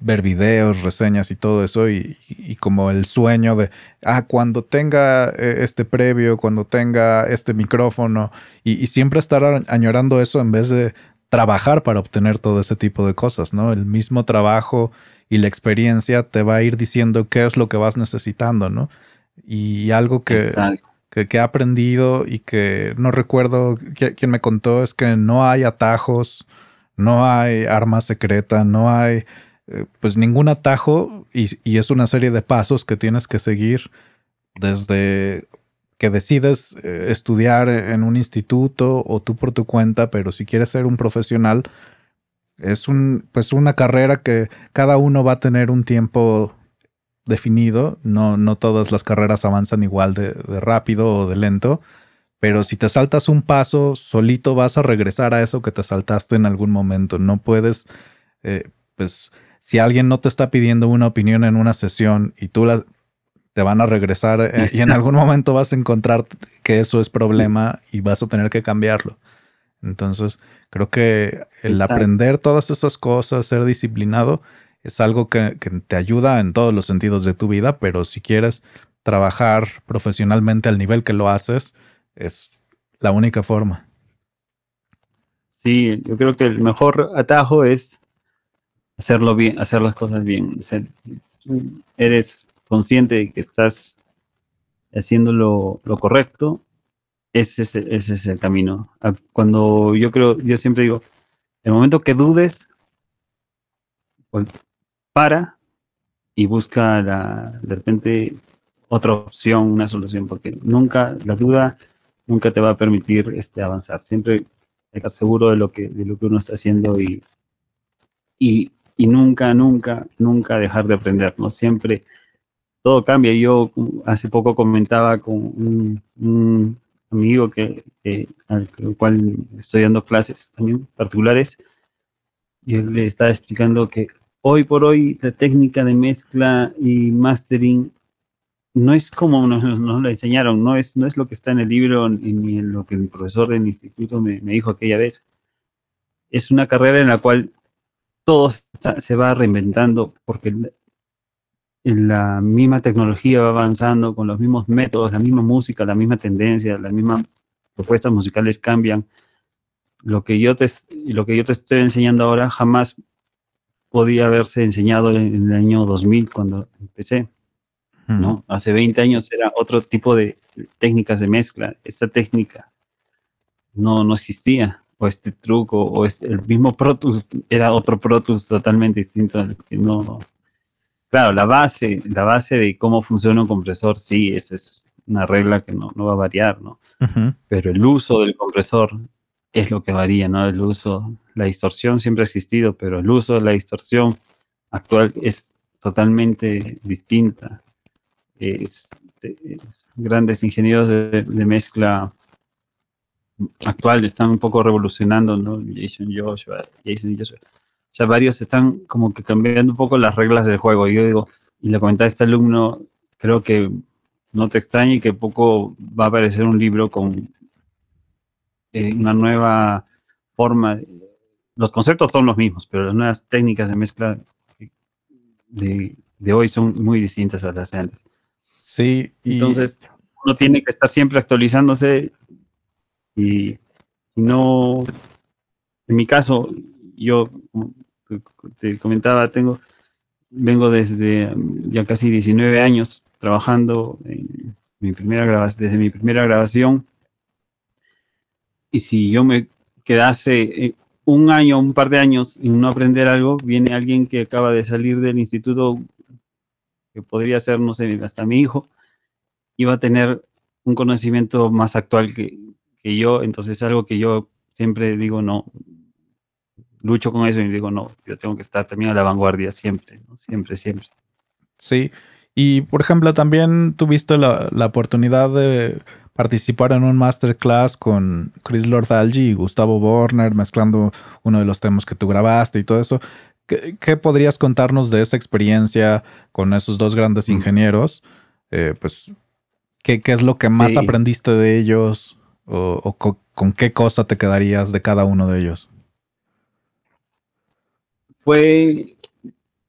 ver videos, reseñas y todo eso, y, como el sueño de, ah, cuando tenga eh, este previo, cuando tenga este micrófono, y siempre estar añorando eso en vez de trabajar para obtener todo ese tipo de cosas, ¿no? El mismo trabajo y la experiencia te va a ir diciendo qué es lo que vas necesitando, ¿no? Y algo que, que, he aprendido y que no recuerdo quién me contó es que no hay atajos, no hay arma secreta, no hay eh, pues ningún atajo y, y es una serie de pasos que tienes que seguir desde que decides eh, estudiar en un instituto o tú por tu cuenta, pero si quieres ser un profesional, es un, pues una carrera que cada uno va a tener un tiempo definido. No, no todas las carreras avanzan igual de, rápido o de lento. Pero si te saltas un paso, solito vas a regresar a eso que te saltaste en algún momento. No puedes, eh, pues, si alguien no te está pidiendo una opinión en una sesión y tú la, te van a regresar eh, y en algún momento vas a encontrar que eso es problema y vas a tener que cambiarlo. Entonces, creo que el aprender todas esas cosas, ser disciplinado, es algo que, te ayuda en todos los sentidos de tu vida, pero si quieres trabajar profesionalmente al nivel que lo haces, es la única forma. Sí, yo creo que el mejor atajo es hacerlo bien, hacer las cosas bien. eres consciente de que estás haciendo lo, correcto, ese es, ese es, el camino. Ah, cuando yo creo, yo siempre digo, el momento que dudes, pues, para y busca de repente otra opción, una solución, porque nunca, la duda nunca te va a permitir este, avanzar. Siempre estar seguro de lo que, de lo que uno está haciendo y, y, y nunca, nunca, nunca dejar de aprender, ¿no? Siempre todo cambia. Yo hace poco comentaba con un, amigo que, al cual estoy dando clases también particulares, y él le estaba explicando que hoy por hoy la técnica de mezcla y mastering no es como nos, nos lo enseñaron, no es, no es lo que está en el libro ni en lo que el profesor del instituto me, dijo aquella vez. Es una carrera en la cual todo se va reinventando porque la misma tecnología va avanzando con los mismos métodos, la misma música, la misma tendencia, las mismas propuestas musicales cambian. Lo que yo te, lo que yo te estoy enseñando ahora jamás podía haberse enseñado en el año 2000 cuando empecé. ¿no? Hace 20 años era otro tipo de técnicas de mezcla. Esta técnica no, no existía. O este truco, o este, el mismo Pro Tools era otro Pro Tools totalmente distinto. Que no, claro, la base, la base de cómo funciona un compresor, sí, esa es una regla que no, no va a variar, ¿no? Pero el uso del compresor es lo que varía, ¿no? El uso, la distorsión siempre ha existido, pero el uso de la distorsión actual es totalmente distinta es, grandes ingenieros de, mezcla actual están un poco revolucionando, ¿no? Jason Joshua, Jason Joshua. O sea, varios están como que cambiando un poco las reglas del juego. Y yo digo, y le comentaba a este alumno, creo que no te extrañe que poco va a aparecer un libro con eh, una nueva forma. Los conceptos son los mismos, pero las nuevas técnicas de mezcla de, de hoy son muy distintas a las de antes. Sí. Entonces, uno tiene que estar siempre actualizándose y, no, en mi caso, yo te comentaba, tengo, vengo desde ya casi 19 años trabajando en mi primera grabación, desde mi primera grabación. Y si yo me quedase eh, un año, un par de años y no aprender algo, viene alguien que acaba de salir del instituto que podría ser, no sé, hasta mi hijo, iba a tener un conocimiento más actual que, yo, entonces es algo que yo siempre digo, no, lucho con eso y digo, no, yo tengo que estar también a la vanguardia siempre, siempre, siempre. Sí, y por ejemplo, también tuviste la, la oportunidad de participar en un masterclass con Chris Lord-Alge y Gustavo Borner, mezclando uno de los temas que tú grabaste y todo eso. ¿Qué, podrías contarnos de esa experiencia con esos dos grandes mm. ingenieros? Eh, pues, ¿qué, es lo que más aprendiste de ellos? ¿O, con, qué cosa te quedarías de cada uno de ellos? Fue,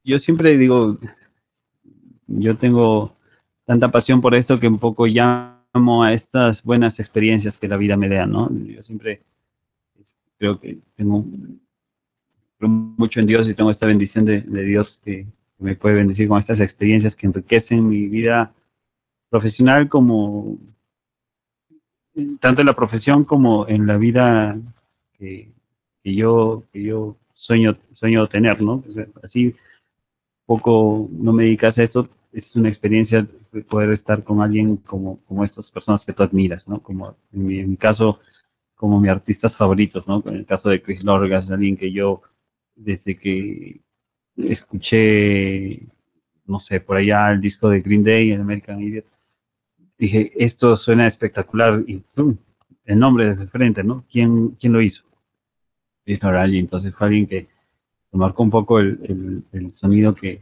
yo siempre digo, yo tengo tanta pasión por esto que un poco llamo a estas buenas experiencias que la vida me da, ¿no? Yo siempre creo que tengo mucho en Dios y tengo esta bendición de, Dios que, me puede bendecir con estas experiencias que enriquecen mi vida profesional como tanto en la profesión como en la vida que, yo, que yo sueño, sueño tener, ¿no? así poco no me dedicas a esto, es una experiencia poder estar con alguien como, como estas personas que tú admiras, ¿no? Como en mi, caso, como mis artistas favoritos, ¿no? En el caso de Chris Lorgas, alguien que yo desde que escuché, no sé, por allá el disco de Green Day en American Idiot, dije, esto suena espectacular y el nombre desde frente, ¿no? ¿Quién, quién lo hizo? Chris entonces fue alguien que marcó un poco el, el, sonido que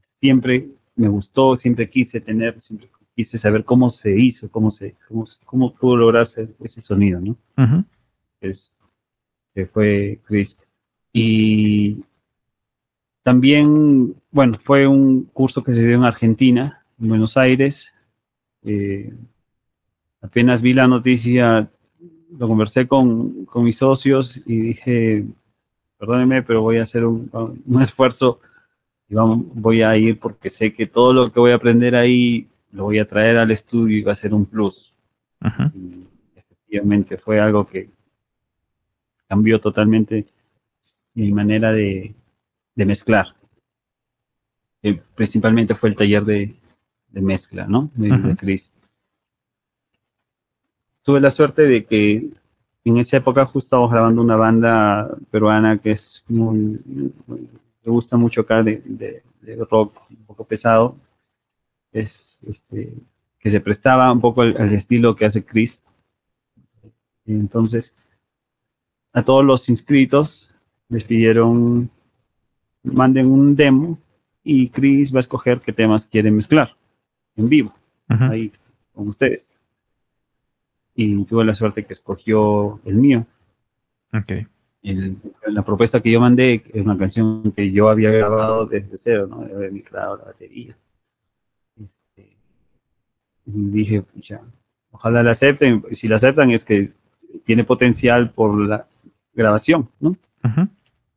siempre me gustó, siempre quise tener, siempre quise saber cómo se hizo, cómo se, cómo, cómo pudo lograrse ese sonido, ¿no? Es, que fue Chris. Y también, bueno, fue un curso que se dio en Argentina, en Buenos Aires. Eh, apenas vi la noticia, lo conversé con, mis socios y dije, perdónenme, pero voy a hacer un, esfuerzo y vamos, voy a ir porque sé que todo lo que voy a aprender ahí lo voy a traer al estudio y va a ser un plus. efectivamente fue algo que cambió totalmente mi manera de, mezclar. eh, principalmente fue el taller de, mezcla, ¿no? De, Chris. Tuve la suerte de que en esa época justo estábamos grabando una banda peruana que es muy, me gusta mucho acá de, rock un poco pesado. Es este que se prestaba un poco al, estilo que hace Chris. Entonces, a todos los inscritos les pidieron manden un demo y Chris va a escoger qué temas quiere mezclar en vivo, ahí con ustedes. Y tuve la suerte que escogió el mío. Okay. la propuesta que yo mandé es una canción que yo había grabado desde cero, ¿no? Había mezclado la batería. Este, dije, pucha, ojalá la acepten. Si la aceptan es que tiene potencial por la grabación, ¿no?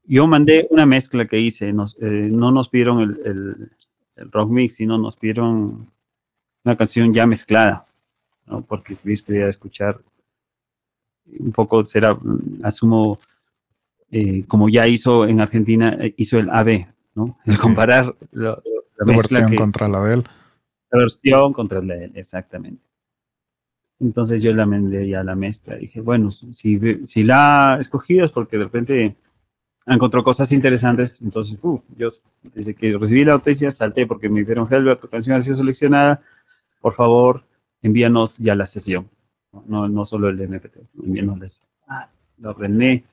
Yo mandé una mezcla que hice, eh, no nos pidieron el, rock mix, sino nos pidieron una canción ya mezclada, ¿no? Porque Chris quería escuchar un poco, será, asumo, eh, como ya hizo en Argentina, eh, hizo el AB, ¿no? El comparar la, versión contra la de él. La versión contra la de él, exactamente. Entonces yo la mandé ya la mezcla. Dije, bueno, si, si la ha escogido es porque de repente encontró cosas interesantes. Entonces, yo desde que recibí la noticia salté porque me dijeron, Helbert, tu canción ha sido seleccionada. Por favor, envíanos ya la sesión. No, no solo el MP3, envíanos la sesión. Ah, lo ordené.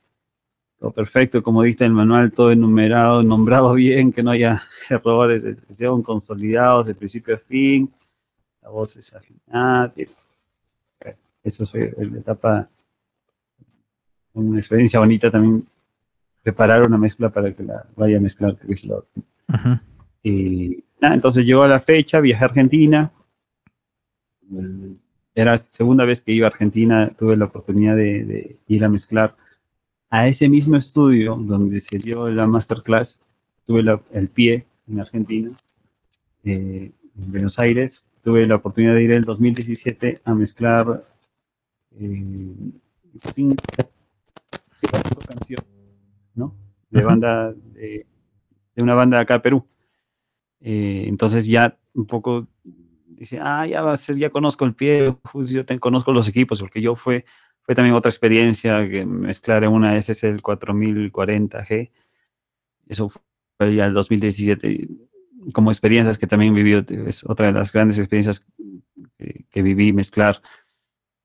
Todo perfecto, como diste el manual, todo enumerado, nombrado bien, que no haya errores de sesión consolidados de principio a fin. La voz es afinada. Eso fue la etapa, una experiencia bonita también preparar una mezcla para que la vaya a mezclar Chris Lord. Y entonces llegó a la fecha, viajé a Argentina. Era la segunda vez que iba a Argentina, tuve la oportunidad de, ir a mezclar a ese mismo estudio donde se dio la masterclass. Tuve el pie en Argentina, eh, en Buenos Aires. Tuve la oportunidad de ir en el 2017 a mezclar eh, cinco, cinco canciones de banda, de, una banda de acá de Perú. Eh, entonces ya un poco dice, ah, ya va a ser, ya conozco el pie, pues yo te, conozco los equipos, porque yo fue, fue también otra experiencia que mezclar en una SSL 4040G. Eso fue ya el 2017. Como experiencias que también viví, es otra de las grandes experiencias que, viví mezclar,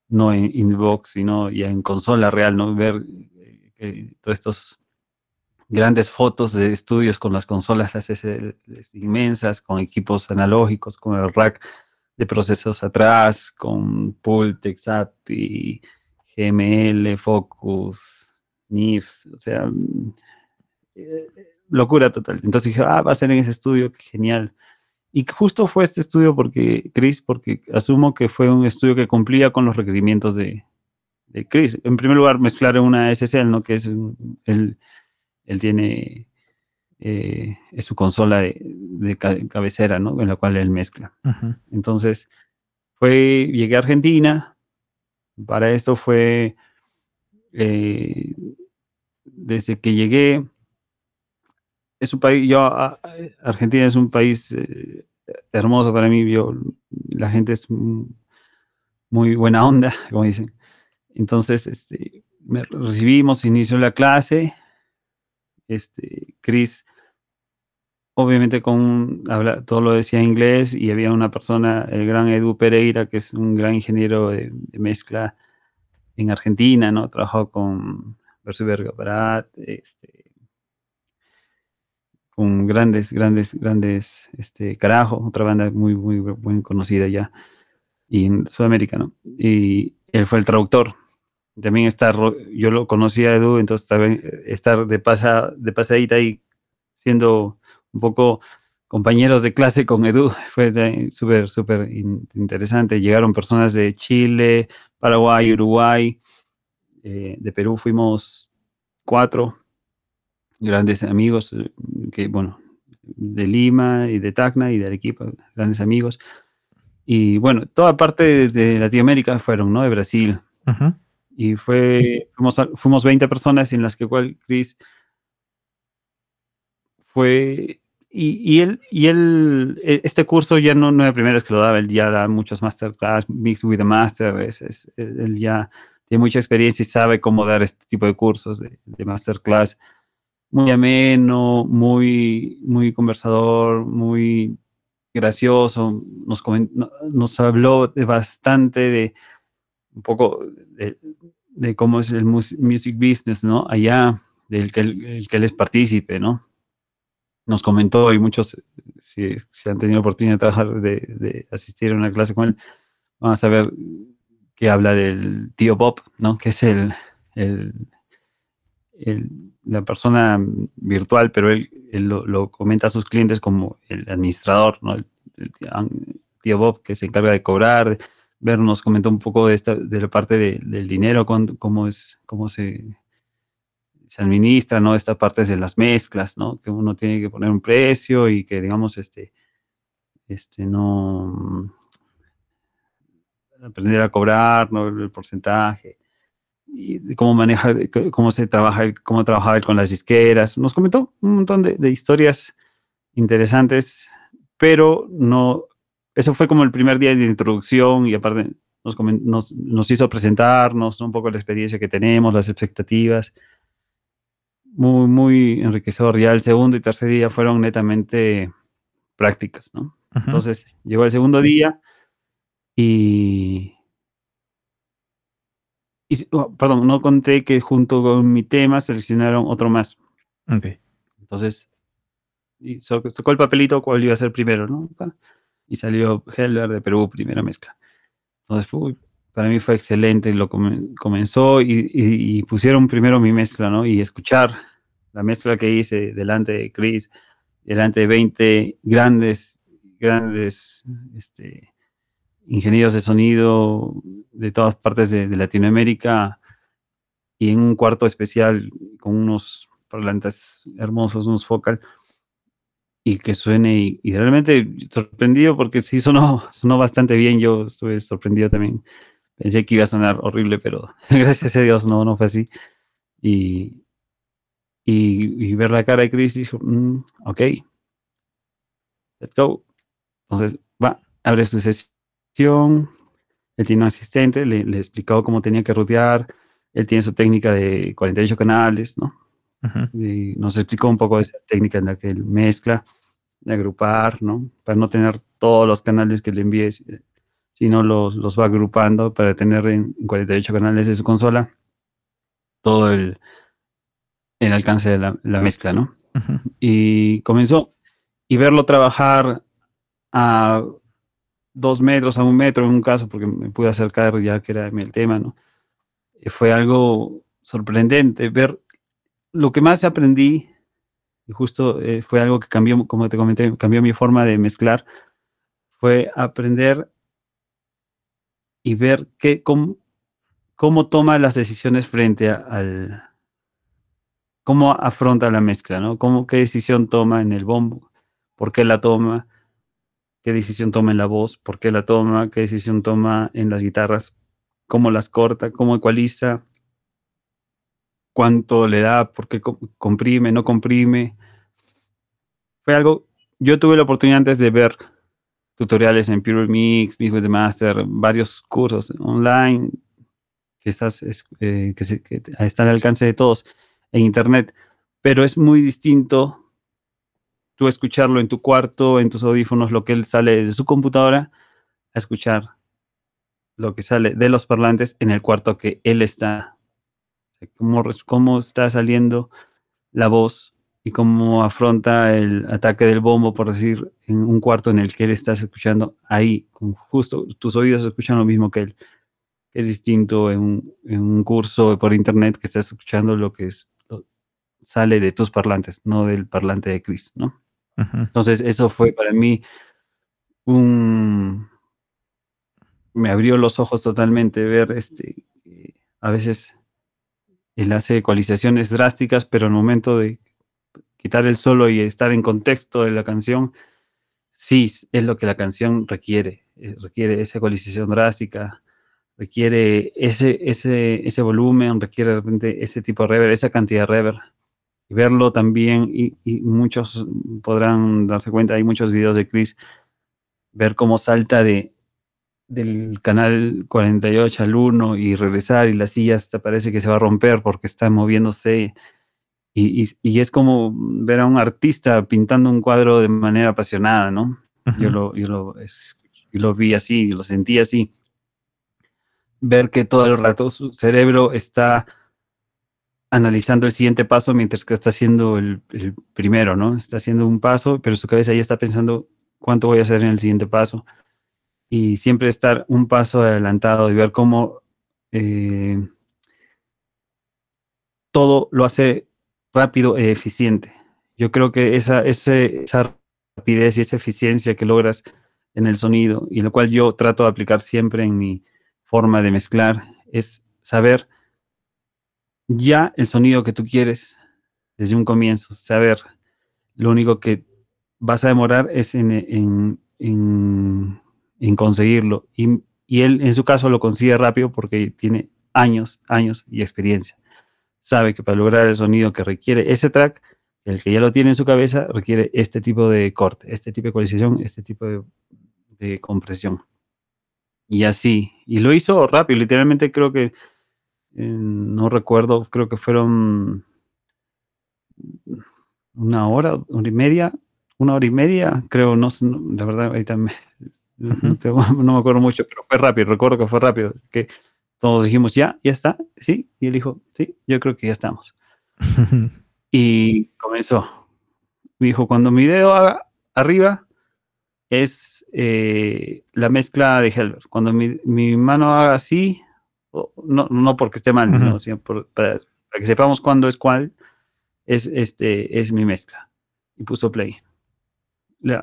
no en inbox, sino ya en consola real, ¿no? Ver eh, todos estos grandes fotos de estudios con las consolas las inmensas, con equipos analógicos, con el rack de procesos atrás, con Pultex, API, GML, Focus, NIFs, o sea, eh, locura total. Entonces dije, ah, va a ser en ese estudio, qué genial. Y justo fue este estudio porque, Chris, porque asumo que fue un estudio que cumplía con los requerimientos de, de Chris. En primer lugar, mezclar una SSL, ¿no? Que es el él tiene eh, es su consola de, cabecera, ¿no? En la cual él mezcla. Entonces, fue, llegué a Argentina, para esto fue, eh, desde que llegué, es un país, yo, Argentina es un país eh, hermoso para mí, la gente es muy buena onda, como dicen. Entonces, este, recibimos, inició la clase, este, Chris, obviamente con habla, todo lo decía en inglés y había una persona, el gran Edu Pereira, que es un gran ingeniero de, mezcla en Argentina, ¿no? Trabajó con Versuberga Barat, este, con grandes, grandes, grandes, este, Carajo, otra banda muy, muy, muy conocida ya, y en Sudamérica, ¿no? Y él fue el traductor también estar, yo lo conocía a Edu, entonces también eh, estar de, pasa, de pasadita y siendo un poco compañeros de clase con Edu fue súper, súper interesante. Llegaron personas de Chile, Paraguay, Uruguay, eh, de Perú fuimos cuatro grandes amigos, eh, que bueno, de Lima y de Tacna y de Arequipa, grandes amigos. Y bueno, toda parte de, Latinoamérica fueron, ¿no? De Brasil. Y fue, fuimos, fuimos 20 personas en las que cual Chris fue y, él, e, este curso ya no, no es la primera vez que lo daba, él ya da muchos masterclass, Mix with the Master, es, él ya tiene mucha experiencia y sabe cómo dar este tipo de cursos de, de masterclass. Muy ameno, muy, muy conversador, muy gracioso, nos, nos habló de bastante de un poco de, cómo es el music business, ¿no? Allá, del que, el, que él es partícipe, ¿no? Nos comentó y muchos, si, han tenido oportunidad de trabajar, de, asistir a una clase con él, van a saber que habla del tío Bob, ¿no? Que es el, el, la persona virtual, pero él, lo, comenta a sus clientes como el administrador, ¿no? El, tío Bob que se encarga de cobrar, ver, nos comentó un poco de, esta, de la parte del dinero, cómo, es, cómo se, se administra, ¿no? Esta parte de las mezclas, ¿no? Que uno tiene que poner un precio y que, digamos, este, este, no aprender a cobrar, ¿no? El porcentaje y cómo maneja, cómo se trabaja, cómo trabajaba con las disqueras. Nos comentó un montón de, historias interesantes, pero no, eso fue como el primer día de introducción y aparte nos, nos, hizo presentarnos un poco la experiencia que tenemos, las expectativas. Muy, muy enriquecedor. Ya el segundo y tercer día fueron netamente prácticas, ¿no? Entonces, llegó el segundo día y, Oh, perdón, no conté que junto con mi tema seleccionaron otro más. Ok. Entonces, y tocó el papelito cuál iba a ser primero, ¿no? Y salió Helver de Perú, primera mezcla. Entonces, para mí fue excelente, lo comenzó y, pusieron primero mi mezcla, ¿no? Y escuchar la mezcla que hice delante de Chris, delante de 20 grandes, grandes, este, ingenieros de sonido de todas partes de, Latinoamérica y en un cuarto especial con unos parlantes hermosos, unos focal y que suene y, realmente sorprendido porque sí sonó, sonó bastante bien, yo estuve sorprendido también. Pensé que iba a sonar horrible, pero gracias a Dios no, no fue así. Y, y, ver la cara de Chris, dijo, mm, ok, let's go. Entonces, va, abre su sesión él tiene un asistente, le, le explicó cómo tenía que rutear, él tiene su técnica de 48 canales, ¿no? y nos explicó un poco esa técnica en la que él mezcla, de agrupar, ¿no? Para no tener todos los canales que le envíes, sino los, los va agrupando para tener en, 48 canales de su consola todo el, el alcance de la, la mezcla, ¿no? Y comenzó y verlo trabajar a dos metros a un metro en un caso, porque me pude acercar ya que era el tema, ¿no? Eh, fue algo sorprendente ver lo que más aprendí, y justo eh, fue algo que cambió, como te comenté, cambió mi forma de mezclar, fue aprender y ver qué, cómo, cómo toma las decisiones frente al... cómo afronta la mezcla, ¿no? Cómo, qué decisión toma en el bombo, por qué la toma, qué decisión toma en la voz, por qué la toma, qué decisión toma en las guitarras, cómo las corta, cómo ecualiza, cuánto le da, por qué comprime, no comprime. Fue algo, yo tuve la oportunidad antes de ver tutoriales en Pure Mix, Mix with the Master, varios cursos online que, estás, eh, que, están al alcance de todos en Internet, pero es muy distinto tú escucharlo en tu cuarto, en tus audífonos, lo que él sale de su computadora, a escuchar lo que sale de los parlantes en el cuarto que él está. Cómo, cómo está saliendo la voz y cómo afronta el ataque del bombo, por decir, en un cuarto en el que él está escuchando ahí, con justo tus oídos escuchan lo mismo que él. Es distinto en un, en un curso por internet que estás escuchando lo que es, sale de tus parlantes, no del parlante de Chris, ¿no? Entonces, eso fue para mí un... Me abrió los ojos totalmente ver este, a veces él hace ecualizaciones drásticas, pero el momento de quitar el solo y estar en contexto de la canción, sí, es lo que la canción requiere. Eh, requiere esa ecualización drástica, requiere ese, ese, ese volumen, requiere de repente ese tipo de reverb, esa cantidad de reverb verlo también, y, muchos podrán darse cuenta, hay muchos videos de Chris, ver cómo salta de del canal 48 al 1 y regresar y la silla hasta parece que se va a romper porque está moviéndose y, es como ver a un artista pintando un cuadro de manera apasionada, ¿no? Yo, lo, yo, lo, lo vi así, lo sentí así. Ver que todo el rato su cerebro está analizando el siguiente paso mientras que está haciendo el, primero, ¿no? Está haciendo un paso, pero su cabeza ya está pensando cuánto voy a hacer en el siguiente paso. Y siempre estar un paso adelantado y ver cómo eh, todo lo hace rápido e eficiente. Yo creo que esa, esa rapidez y esa eficiencia que logras en el sonido y lo cual yo trato de aplicar siempre en mi forma de mezclar es saber ya el sonido que tú quieres desde un comienzo, saber lo único que vas a demorar es en, conseguirlo. Y, y, él en su caso lo consigue rápido porque tiene años, años y experiencia. Sabe que para lograr el sonido que requiere ese track, el que ya lo tiene en su cabeza, requiere este tipo de corte, este tipo de ecualización, este tipo de, de compresión. Y así, y lo hizo rápido, literalmente creo que no recuerdo, creo que fueron una hora, una y media, una hora y media, creo, no, la verdad, ahí también, no, me acuerdo mucho, pero fue rápido, recuerdo que fue rápido, que todos dijimos, ya, ya está, sí, y él dijo, sí, yo creo que ya estamos. y comenzó, me dijo, cuando mi dedo haga arriba, es eh, la mezcla de Helbert. Cuando mi, mi, mano haga así, no, no porque esté mal, sino para, que sepamos cuándo es cuál, es, este, es mi mezcla. Y puso play.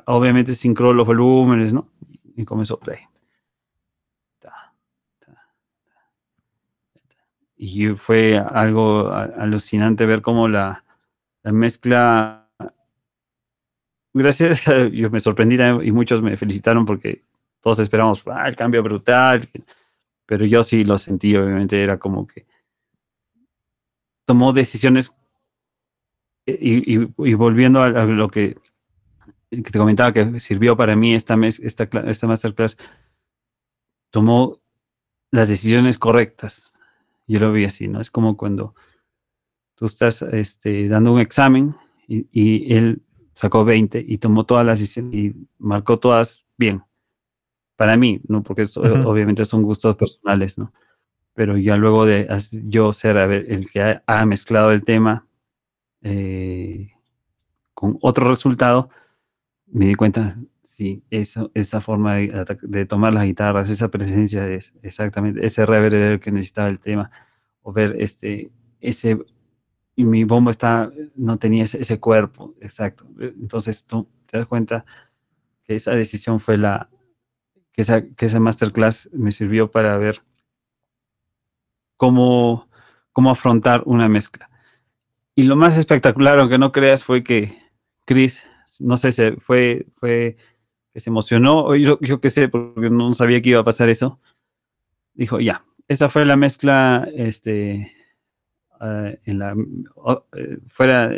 obviamente sincronó los volúmenes, ¿no? Y comenzó play. Y fue algo alucinante ver cómo la, la mezcla. Gracias, yo me sorprendí y muchos me felicitaron porque todos esperamos ah, el cambio brutal pero yo sí lo sentí, obviamente era como que tomó decisiones eh, y, volviendo a, lo que, te comentaba que sirvió para mí esta, esta, esta masterclass, tomó las decisiones correctas. Yo lo vi así, ¿no? Es como cuando tú estás este, dando un examen y, y él sacó 20 y tomó todas las y marcó todas bien para mí, ¿no? Porque obviamente son gustos personales, ¿no? Pero ya luego de yo ser el que ha, mezclado el tema eh, con otro resultado, me di cuenta, sí, esa, esa forma de, tomar las guitarras, esa presencia es exactamente ese reverb que necesitaba el tema, o ver este, ese, y mi bombo está, no tenía ese, ese cuerpo, exacto. Entonces tú te das cuenta que esa decisión fue la, que esa, que esa masterclass me sirvió para ver cómo, cómo afrontar una mezcla. Y lo más espectacular, aunque no creas, fue que Chris, no sé, se fue, fue que se emocionó, yo, yo qué sé, porque no sabía que iba a pasar eso. Dijo, ya, esa fue la mezcla, este, ah, en la, eh, fuera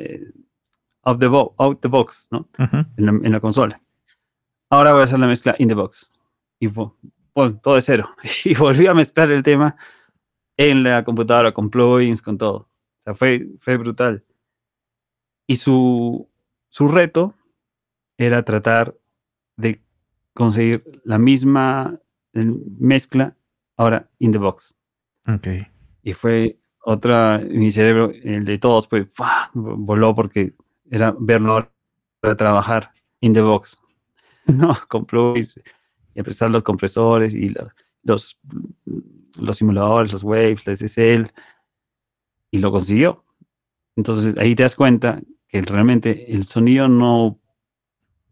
of the, out the box, ¿no? en, la, en la consola. Ahora voy a hacer la mezcla in the box y bueno, todo de cero. Y volví a mezclar el tema en la computadora, con plugins, con todo. O sea, fue, fue brutal. Y su, su reto era tratar de conseguir la misma mezcla ahora in the box. Ok. Y fue otra, mi cerebro, el de todos, pues, voló porque era verlo ahora trabajar in the box. no, con plugins y empezar los compresores y los, los, simuladores, los waves, la SSL, y lo consiguió. Entonces ahí te das cuenta que realmente el sonido no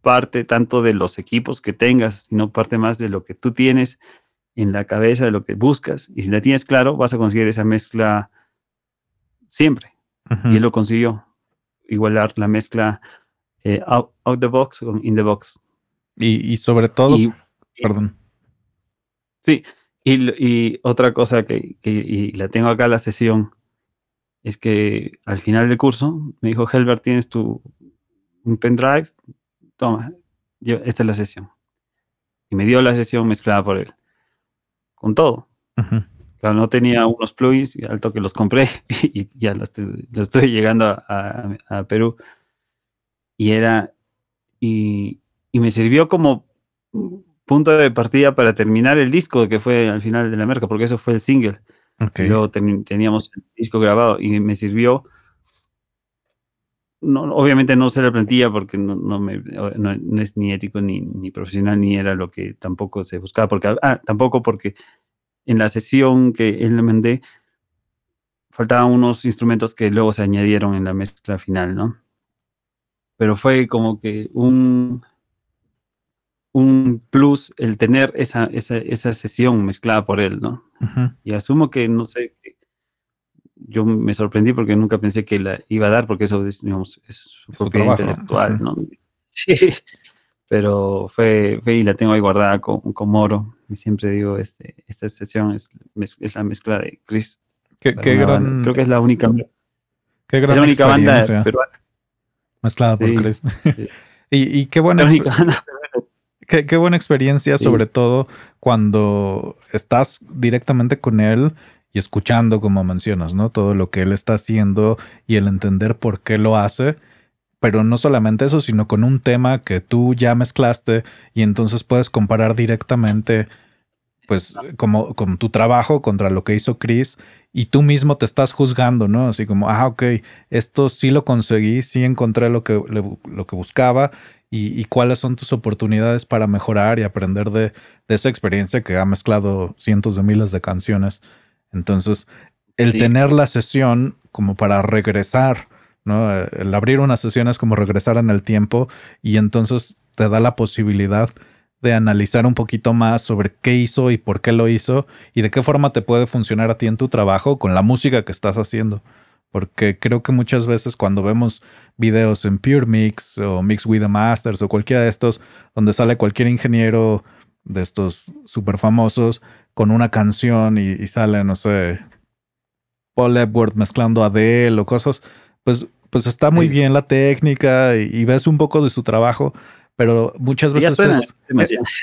parte tanto de los equipos que tengas, sino parte más de lo que tú tienes en la cabeza, de lo que buscas. Y si la tienes claro, vas a conseguir esa mezcla siempre. Y él lo consiguió. Igualar la mezcla eh, out, the box con in the box. Y, sobre todo, Perdón. Sí, y, otra cosa que, y la tengo acá la sesión, es que al final del curso me dijo, Helbert, tienes tu un pendrive, toma, esta es la sesión. Y me dio la sesión mezclada por él, con todo. Claro, no tenía unos plugins, y al toque los compré y ya los, estoy llegando a, Perú. Y era, y, me sirvió como punto de partida para terminar el disco que fue al final de la merca, porque eso fue el single. Luego teníamos el disco grabado y me sirvió. No, obviamente no usé la plantilla porque no, no, me, no, es ni ético ni, ni, profesional ni era lo que tampoco se buscaba. Porque, ah, tampoco porque en la sesión que él le mandé faltaban unos instrumentos que luego se añadieron en la mezcla final, ¿no? Pero fue como que un, un plus el tener esa, esa, esa sesión mezclada por él, ¿no? Y asumo que, no sé, yo me sorprendí porque nunca pensé que la iba a dar, porque eso digamos, es su propiedad intelectual, ¿no? Sí, pero fue, fue, y la tengo ahí guardada con, con Moro. Y siempre digo, este, esta sesión es, es la mezcla de Chris. Qué, gran, Creo que es la única, qué gran es la única banda peruana. Mezclada por Chris. y, y, qué buena. Qué, qué, buena experiencia, sobre todo cuando estás directamente con él y escuchando, como mencionas, ¿no? Todo lo que él está haciendo y el entender por qué lo hace. Pero no solamente eso, sino con un tema que tú ya mezclaste y entonces puedes comparar directamente, pues, como con tu trabajo contra lo que hizo Chris y tú mismo te estás juzgando, ¿no? Así como, ah, ok, esto sí lo conseguí, sí encontré lo que, lo que buscaba y, cuáles son tus oportunidades para mejorar y aprender de, esa experiencia que ha mezclado cientos de miles de canciones. Entonces, el tener la sesión como para regresar, ¿no? El abrir una sesión es como regresar en el tiempo y entonces te da la posibilidad de analizar un poquito más sobre qué hizo y por qué lo hizo y de qué forma te puede funcionar a ti en tu trabajo con la música que estás haciendo. Porque creo que muchas veces cuando vemos videos en Pure Mix o Mix with the Masters o cualquiera de estos, donde sale cualquier ingeniero de estos súper famosos con una canción y, sale, no sé, Paul Epworth mezclando a Adele o cosas, pues, pues está muy bien la técnica y, ves un poco de su trabajo, pero muchas veces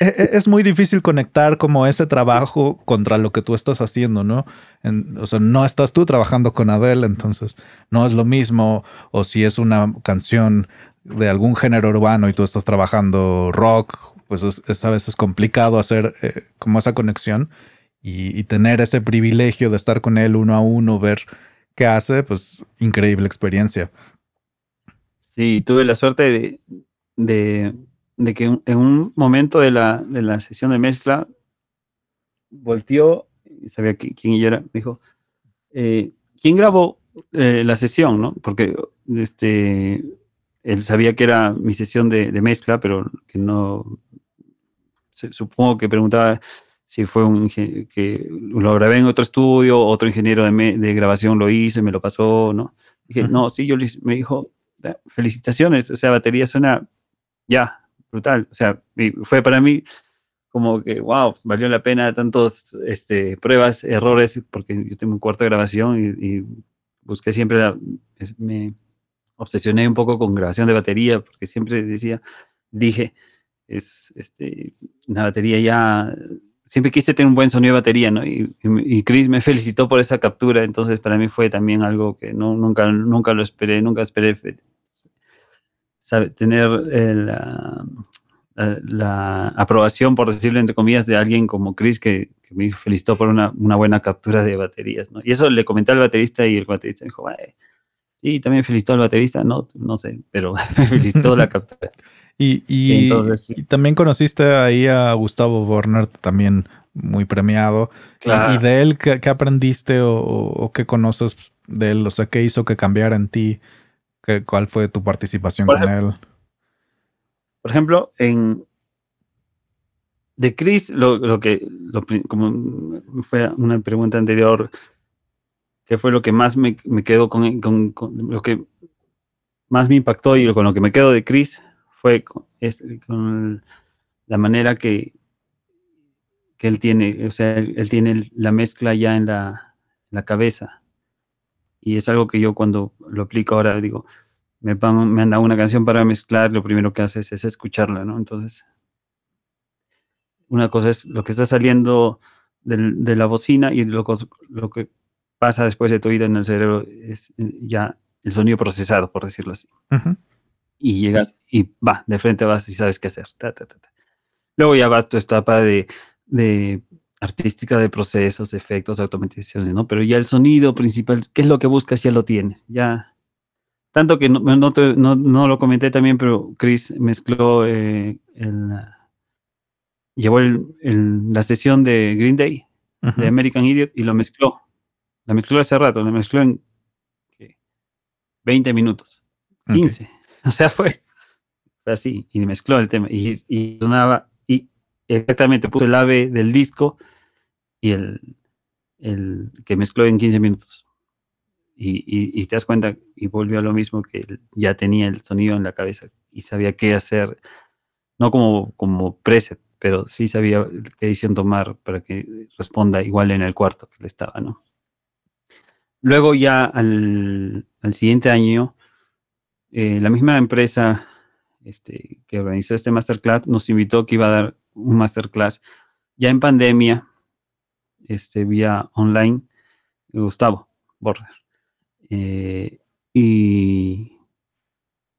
es, muy difícil conectar como ese trabajo contra lo que tú estás haciendo, ¿no? o sea, no estás tú trabajando con Adele, entonces no es lo mismo, o si es una canción de algún género urbano y tú estás trabajando rock, pues es, a veces complicado hacer eh, como esa conexión y, y tener ese privilegio de estar con él uno a uno, ver qué hace, pues increíble experiencia. Sí, tuve la suerte de, de, que en un momento de la, de la sesión de mezcla volteó, y sabía quién yo era, me dijo, eh, ¿quién grabó eh, la sesión? ¿no? Porque este, él sabía que era mi sesión de, mezcla, pero que no, supongo que preguntaba si fue un que lo grabé en otro estudio, otro ingeniero de, de grabación lo hizo y me lo pasó, ¿no? Dije, no, sí, yo me dijo, felicitaciones, o sea, batería suena ya, brutal. O sea, fue para mí como que, wow, valió la pena tantos este, pruebas, errores, porque yo tengo un cuarto de grabación y, busqué siempre, la, me obsesioné un poco con grabación de batería, porque siempre decía, dije, es este, una batería ya, siempre quise tener un buen sonido de batería, ¿no? Y, y, Chris me felicitó por esa captura, entonces para mí fue también algo que no, nunca, nunca lo esperé, nunca esperé tener la, aprobación, por decirlo entre comillas, de alguien como Chris que, me felicitó por una, buena captura de baterías. ¿no? Y eso le comenté al baterista y el baterista me dijo, sí, también felicitó al baterista, no, no sé, pero me felicitó la captura. Y, Entonces, y, también conociste ahí a Gustavo Borner, también muy premiado. Y, de él, ¿qué, aprendiste o, o, qué conoces de él? O sea, ¿qué hizo que cambiara en ti ¿Cuál fue tu participación con él? Por ejemplo, en de Chris, lo, que, como fue una pregunta anterior, ¿qué fue lo que más me, quedó con, lo que más me impactó y con lo que me quedo de Chris fue con, la manera que, que él tiene, o sea, él, tiene la mezcla ya en la, la cabeza Y es algo que yo cuando lo aplico ahora digo, me, me han dado una canción para mezclar, lo primero que haces es escucharla, ¿no? Entonces, una cosa es lo que está saliendo de la bocina y lo, que pasa después de tu oído en el cerebro es eh, ya el sonido procesado, por decirlo así. Y llegas y va, de frente vas y sabes qué hacer. Luego ya va tu etapa de, de artística de procesos, efectos, automatizaciones, ¿no? Pero ya el sonido principal, ¿qué es lo que buscas? Ya lo tienes. Ya. Tanto que no, no, lo comenté también, pero Chris mezcló eh, el, llevó el, la sesión de Green Day, de American Idiot, y lo mezcló. La mezcló hace rato, la mezcló en 20 minutos, 15. O sea, fue, así, y mezcló el tema. Y, sonaba, y exactamente puso el ave del disco y el, el que mezcló en 15 minutos. Y, y, te das cuenta, y volvió a lo mismo que ya tenía el sonido en la cabeza y sabía qué hacer, no como, como preset, pero sí sabía qué decisión tomar para que responda igual en el cuarto que le estaba, ¿no? Luego ya al, siguiente año, eh, la misma empresa este, que organizó este masterclass nos invitó que iba a dar un masterclass ya en pandemia, este, vía online, Gustavo Border. Eh, y,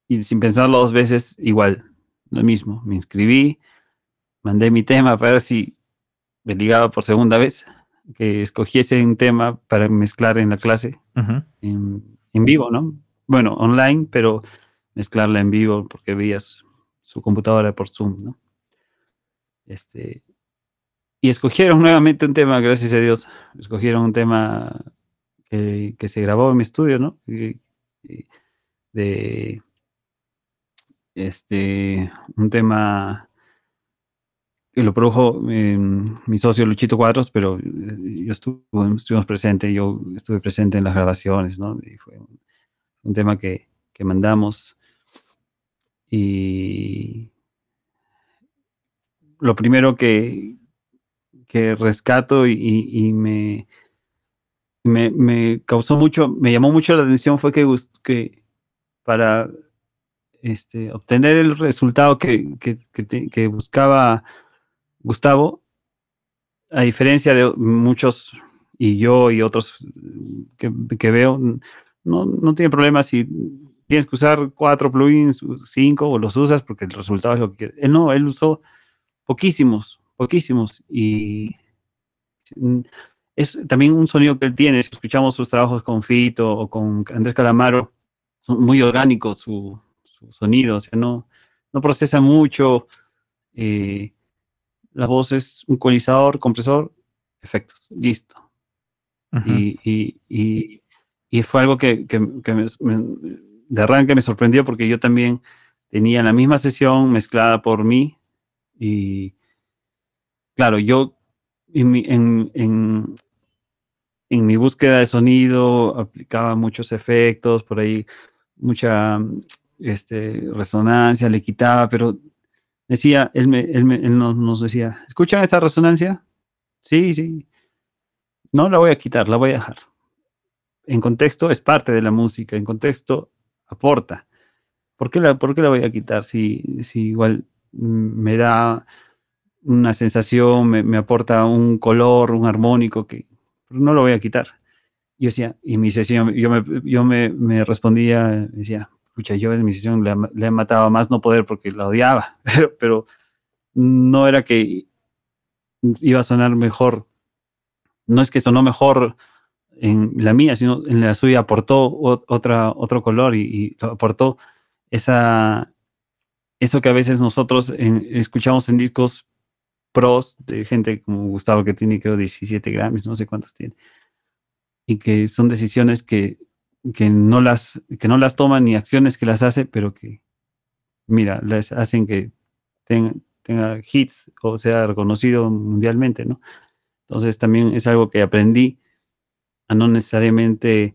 y sin pensarlo dos veces, igual, lo mismo, me inscribí, mandé mi tema para ver si me ligaba por segunda vez que escogiese un tema para mezclar en la clase en, vivo, ¿no? Bueno, online, pero mezclarla en vivo porque veías su computadora por Zoom, ¿no? Este, y escogieron nuevamente un tema, gracias a Dios, escogieron un tema que, se grabó en mi estudio, ¿no? de este, un tema que lo produjo em, mi socio Luchito Cuadros, pero eh, yo estuve, estuvimos presentes, yo estuve presente en las grabaciones, ¿no? Y fue tema que, que, mandamos. Y lo primero que, que rescato y, y me, me, me, causó mucho, me llamó mucho la atención fue que, que para este, obtener el resultado que, que, que buscaba Gustavo, a diferencia de muchos, y yo y otros que, veo, no, no tiene problema si tienes que usar cuatro plugins, cinco, o los usas porque el resultado es lo que Él no, él usó poquísimos, poquísimos. Y es también un sonido que él tiene. Si escuchamos sus trabajos con Fito o con Andrés Calamaro, son muy orgánicos su, sonido, o sea, no, no procesa mucho. Eh, la voz es un ecualizador, compresor, efectos, listo. y, y, fue algo que, que, de arranque me sorprendió porque yo también tenía la misma sesión mezclada por mí y claro, yo en mi, búsqueda de sonido aplicaba muchos efectos, por ahí mucha este, resonancia, le quitaba, pero decía, él, me, él, nos, decía, ¿escuchan esa resonancia? Sí, sí. No la voy a quitar, la voy a dejar. En contexto es parte de la música, en contexto aporta. ¿Por qué la, por qué la voy a quitar si, si igual me da una sensación, me, aporta un color, un armónico que no lo voy a quitar? Yo decía, y mi sesión, yo me, yo me, me respondía, decía, escucha, yo en mi sesión le, he matado a más no poder porque la odiaba, pero, no era que iba a sonar mejor. No es que sonó mejor en la mía, sino en la suya aportó otra, otro color y, aportó esa, eso que a veces nosotros escuchamos en discos pros de gente como Gustavo que tiene creo 17 Grammys, no sé cuántos tiene, y que son decisiones que que no las, que no las toman ni acciones que las hace, pero que, mira, les hacen que tenga, hits o sea reconocido mundialmente, ¿no? Entonces también es algo que aprendí no necesariamente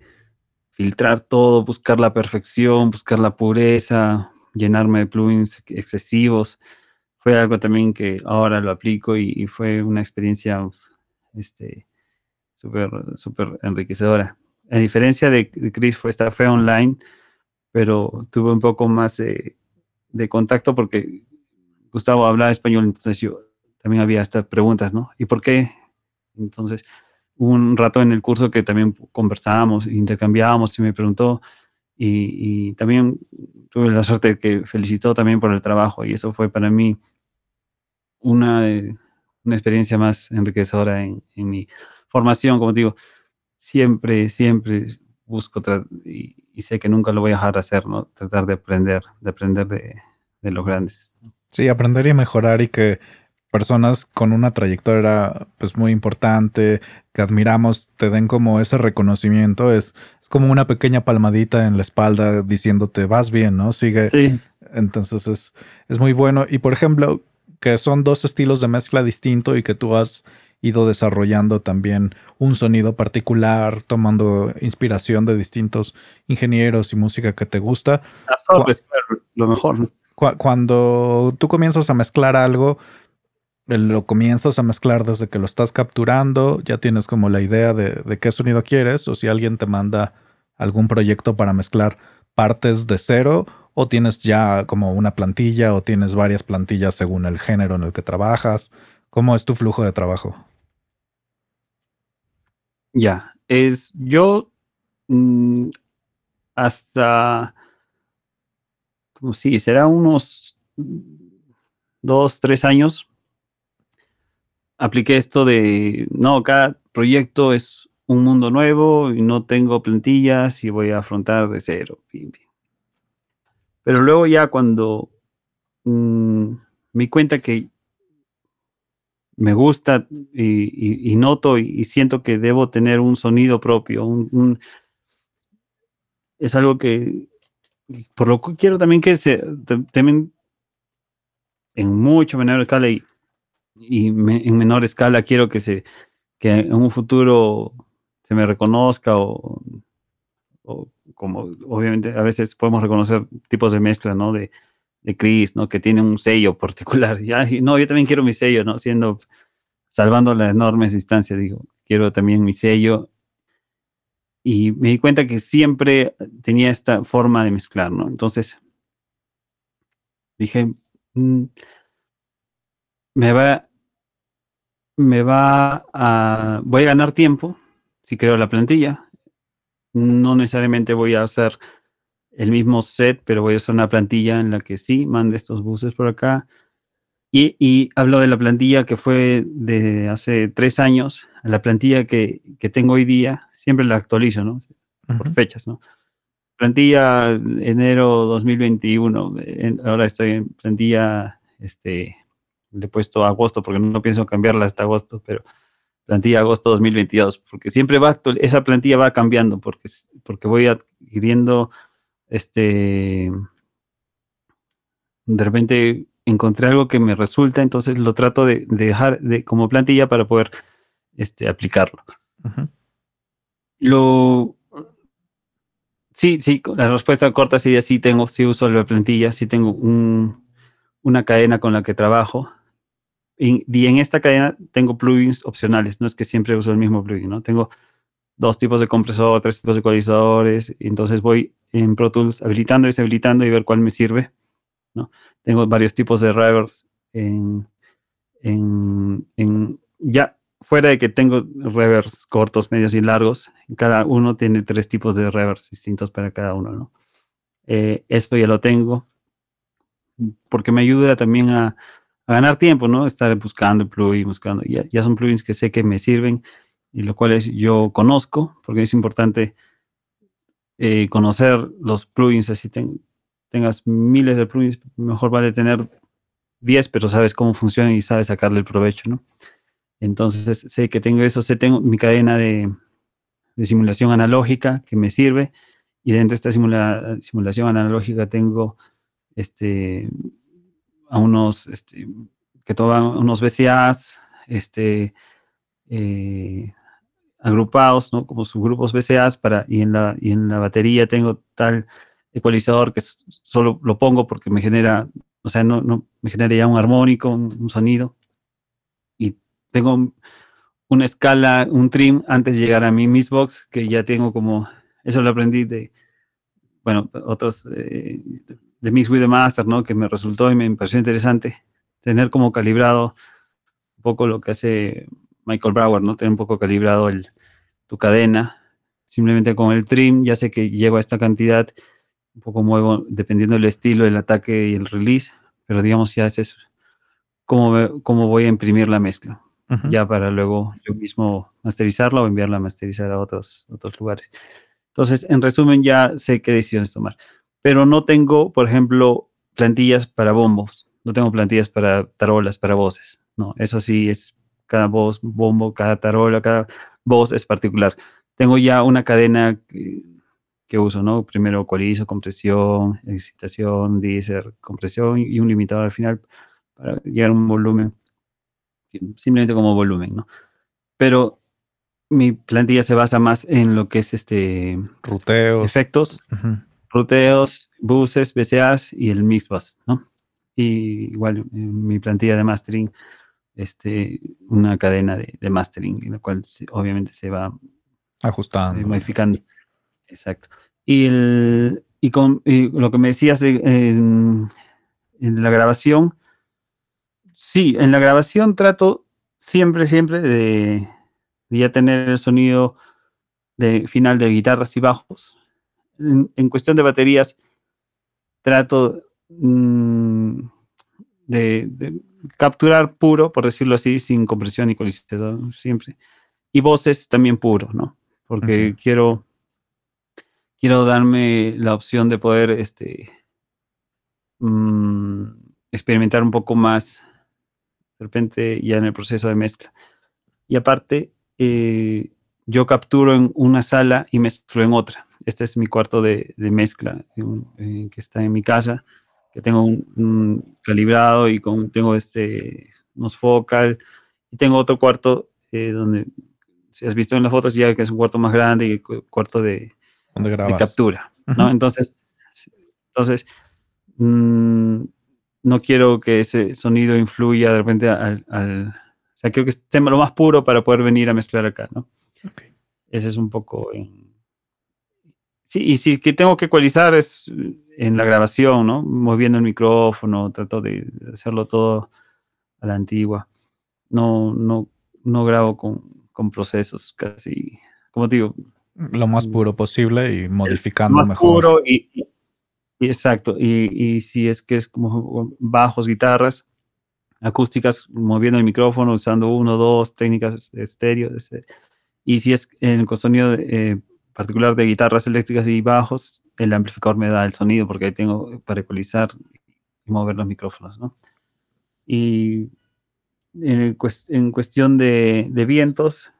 filtrar todo, buscar la perfección, buscar la pureza, llenarme de plugins excesivos. Fue algo también que ahora lo aplico y, fue una experiencia este, super enriquecedora. a diferencia de, Chris, fue, online, pero tuve un poco más de, contacto porque Gustavo hablaba español, entonces yo también había estas preguntas, ¿no? ¿Y por qué? Entonces, un rato en el curso que también conversábamos, intercambiábamos y me preguntó, y, también tuve la suerte de que felicitó también por el trabajo, y eso fue para mí una, una experiencia más enriquecedora en, mi formación, como digo siempre, siempre busco y, sé que nunca lo voy a dejar de hacer, ¿no? Tratar de aprender, de aprender de, los grandes. Sí, aprender y mejorar y que personas con una trayectoria pues muy importante, que admiramos, te den como ese reconocimiento, es, es como una pequeña palmadita en la espalda diciéndote vas bien, ¿no? Sigue. Sí. Entonces es, es muy bueno. Y por ejemplo, que son dos estilos de mezcla distinto y que tú has ido desarrollando también un sonido particular, tomando inspiración de distintos ingenieros y música que te gusta. Lo mejor. cuando tú comienzas a mezclar algo, lo comienzas a mezclar desde que lo estás capturando, ya tienes como la idea de, de qué sonido quieres, o si alguien te manda algún proyecto para mezclar partes de cero, o tienes ya como una plantilla, o tienes varias plantillas según el género en el que trabajas. ¿Cómo es tu flujo de trabajo? Ya, es yo mm, hasta, como si será unos dos, tres años, apliqué esto de, no, cada proyecto es un mundo nuevo y no tengo plantillas y voy a afrontar de cero. Pero luego ya cuando mm, me cuenta que me gusta y, noto y, siento que debo tener un sonido propio. es algo que, por lo que quiero también que se temen en mucho menor escala y, en menor escala quiero que se que en un futuro se me reconozca o, como obviamente a veces podemos reconocer tipos de mezcla, ¿no? De, de Chris, ¿no? Que tiene un sello particular. Ya, no, yo también quiero mi sello, ¿no? Siendo, salvando las enormes distancias, digo, quiero también mi sello. Y me di cuenta que siempre tenía esta forma de mezclar, ¿no? Entonces, dije, mm, me va, me va a, voy a ganar tiempo si creo la plantilla. No necesariamente voy a hacer el mismo set, pero voy a usar una plantilla en la que sí, mande estos buses por acá. Y, hablo de la plantilla que fue de hace tres años, la plantilla que, tengo hoy día, siempre la actualizo, ¿no? Por fechas, ¿no? Plantilla enero 2021, ahora estoy en plantilla, este, le he puesto agosto porque no pienso cambiarla hasta agosto, pero plantilla agosto 2022, porque siempre va, esa plantilla va cambiando, porque, porque voy adquiriendo este, de repente encontré algo que me resulta, entonces lo trato de, dejar de, como plantilla para poder este, aplicarlo. Lo sí, sí, la respuesta corta sería sí tengo, sí uso la plantilla, sí tengo una cadena con la que trabajo. Y, en esta cadena tengo plugins opcionales, no es que siempre uso el mismo plugin, ¿no? Tengo dos tipos de compresor, tres tipos de ecualizadores, y entonces voy en Pro Tools habilitando y deshabilitando y ver cuál me sirve. ¿no? Tengo varios tipos de reverbs en, en, ya fuera de que tengo reverbs cortos, medios y largos, cada uno tiene tres tipos de reverbs distintos para cada uno, ¿no? Eh, esto ya lo tengo porque me ayuda también a, ganar tiempo, ¿no? Estar buscando plugins, buscando, ya, ya son plugins que sé que me sirven y los cuales yo conozco, porque es importante eh, conocer los plugins, así tengas miles de plugins, mejor vale tener 10, pero sabes cómo funcionan y sabes sacarle el provecho, ¿no? Entonces sé que tengo eso, sé tengo mi cadena de, simulación analógica que me sirve y dentro de esta simulación analógica tengo este a unos este, que toman unos BCAs, este eh, agrupados, ¿no? Como subgrupos BCAs para, y en la, y en la batería tengo tal ecualizador que solo lo pongo porque me genera, o sea, no, no me genera ya un armónico, un, sonido. Y tengo una escala, un trim antes de llegar a mi Mixbox, que ya tengo como, eso lo aprendí de, bueno, otros eh, de Mix with the Master, ¿no? Que me resultó y me pareció interesante tener como calibrado un poco lo que hace Michael Brower, ¿no? Tener un poco calibrado el, tu cadena. Simplemente con el trim ya sé que llego a esta cantidad, un poco muevo dependiendo del estilo, el ataque y el release, pero digamos ya es eso, cómo, cómo voy a imprimir la mezcla, ya para luego yo mismo masterizarla o enviarla a masterizar a otros, otros lugares. Entonces, en resumen, ya sé qué decisiones tomar, pero no tengo, por ejemplo, plantillas para bombos, no tengo plantillas para tarolas, para voces, no, eso sí es cada voz, bombo, cada tarola, cada voz es particular. Tengo ya una cadena que, uso, ¿no? Primero ecualizo, compresión, excitación, deezer, compresión y un limitador al final para llegar a un volumen, simplemente como volumen, ¿no? Pero mi plantilla se basa más en lo que es este... Ruteos. Efectos, ruteos, buses, BCAs y el mixbus, ¿no? Y igual mi plantilla de mastering este, una cadena de, mastering, en la cual obviamente se va eh, ajustando, modificando. Exacto. Y, el, y con lo que me decías en, la grabación, sí, en la grabación trato siempre, siempre de, ya tener el sonido de final de guitarras y bajos. En, cuestión de baterías, trato mm, de, capturar puro, por decirlo así, sin compresión y ecualizador siempre. Y voces también puro, ¿no? Porque quiero, quiero darme la opción de poder este, mm, experimentar un poco más de repente ya en el proceso de mezcla. Y aparte, eh, yo capturo en una sala y mezclo en otra. Este es mi cuarto de, mezcla eh, que está en mi casa que tengo un, calibrado y con, tengo este, unos focal, y tengo otro cuarto eh, donde, si has visto en las fotos, ya que es un cuarto más grande y cuarto de, de captura, ¿no? Entonces, entonces mm, no quiero que ese sonido influya de repente al, al, o sea, quiero que esté lo más puro para poder venir a mezclar acá, ¿no? Ese es un poco... sí, y si que tengo que ecualizar es en la grabación, ¿no? Moviendo el micrófono, trato de hacerlo todo a la antigua. No, no, no grabo con, procesos casi, como te digo. Lo más mm, puro posible y modificando más Puro y, exacto. Y, si es que es como bajos, guitarras, acústicas, moviendo el micrófono, usando uno, dos técnicas estéreo. Y si es en el sonido eh, particular de guitarras eléctricas y bajos, el amplificador me da el sonido porque ahí tengo para ecualizar y mover los micrófonos, ¿no? Y en, cuestión de, vientos,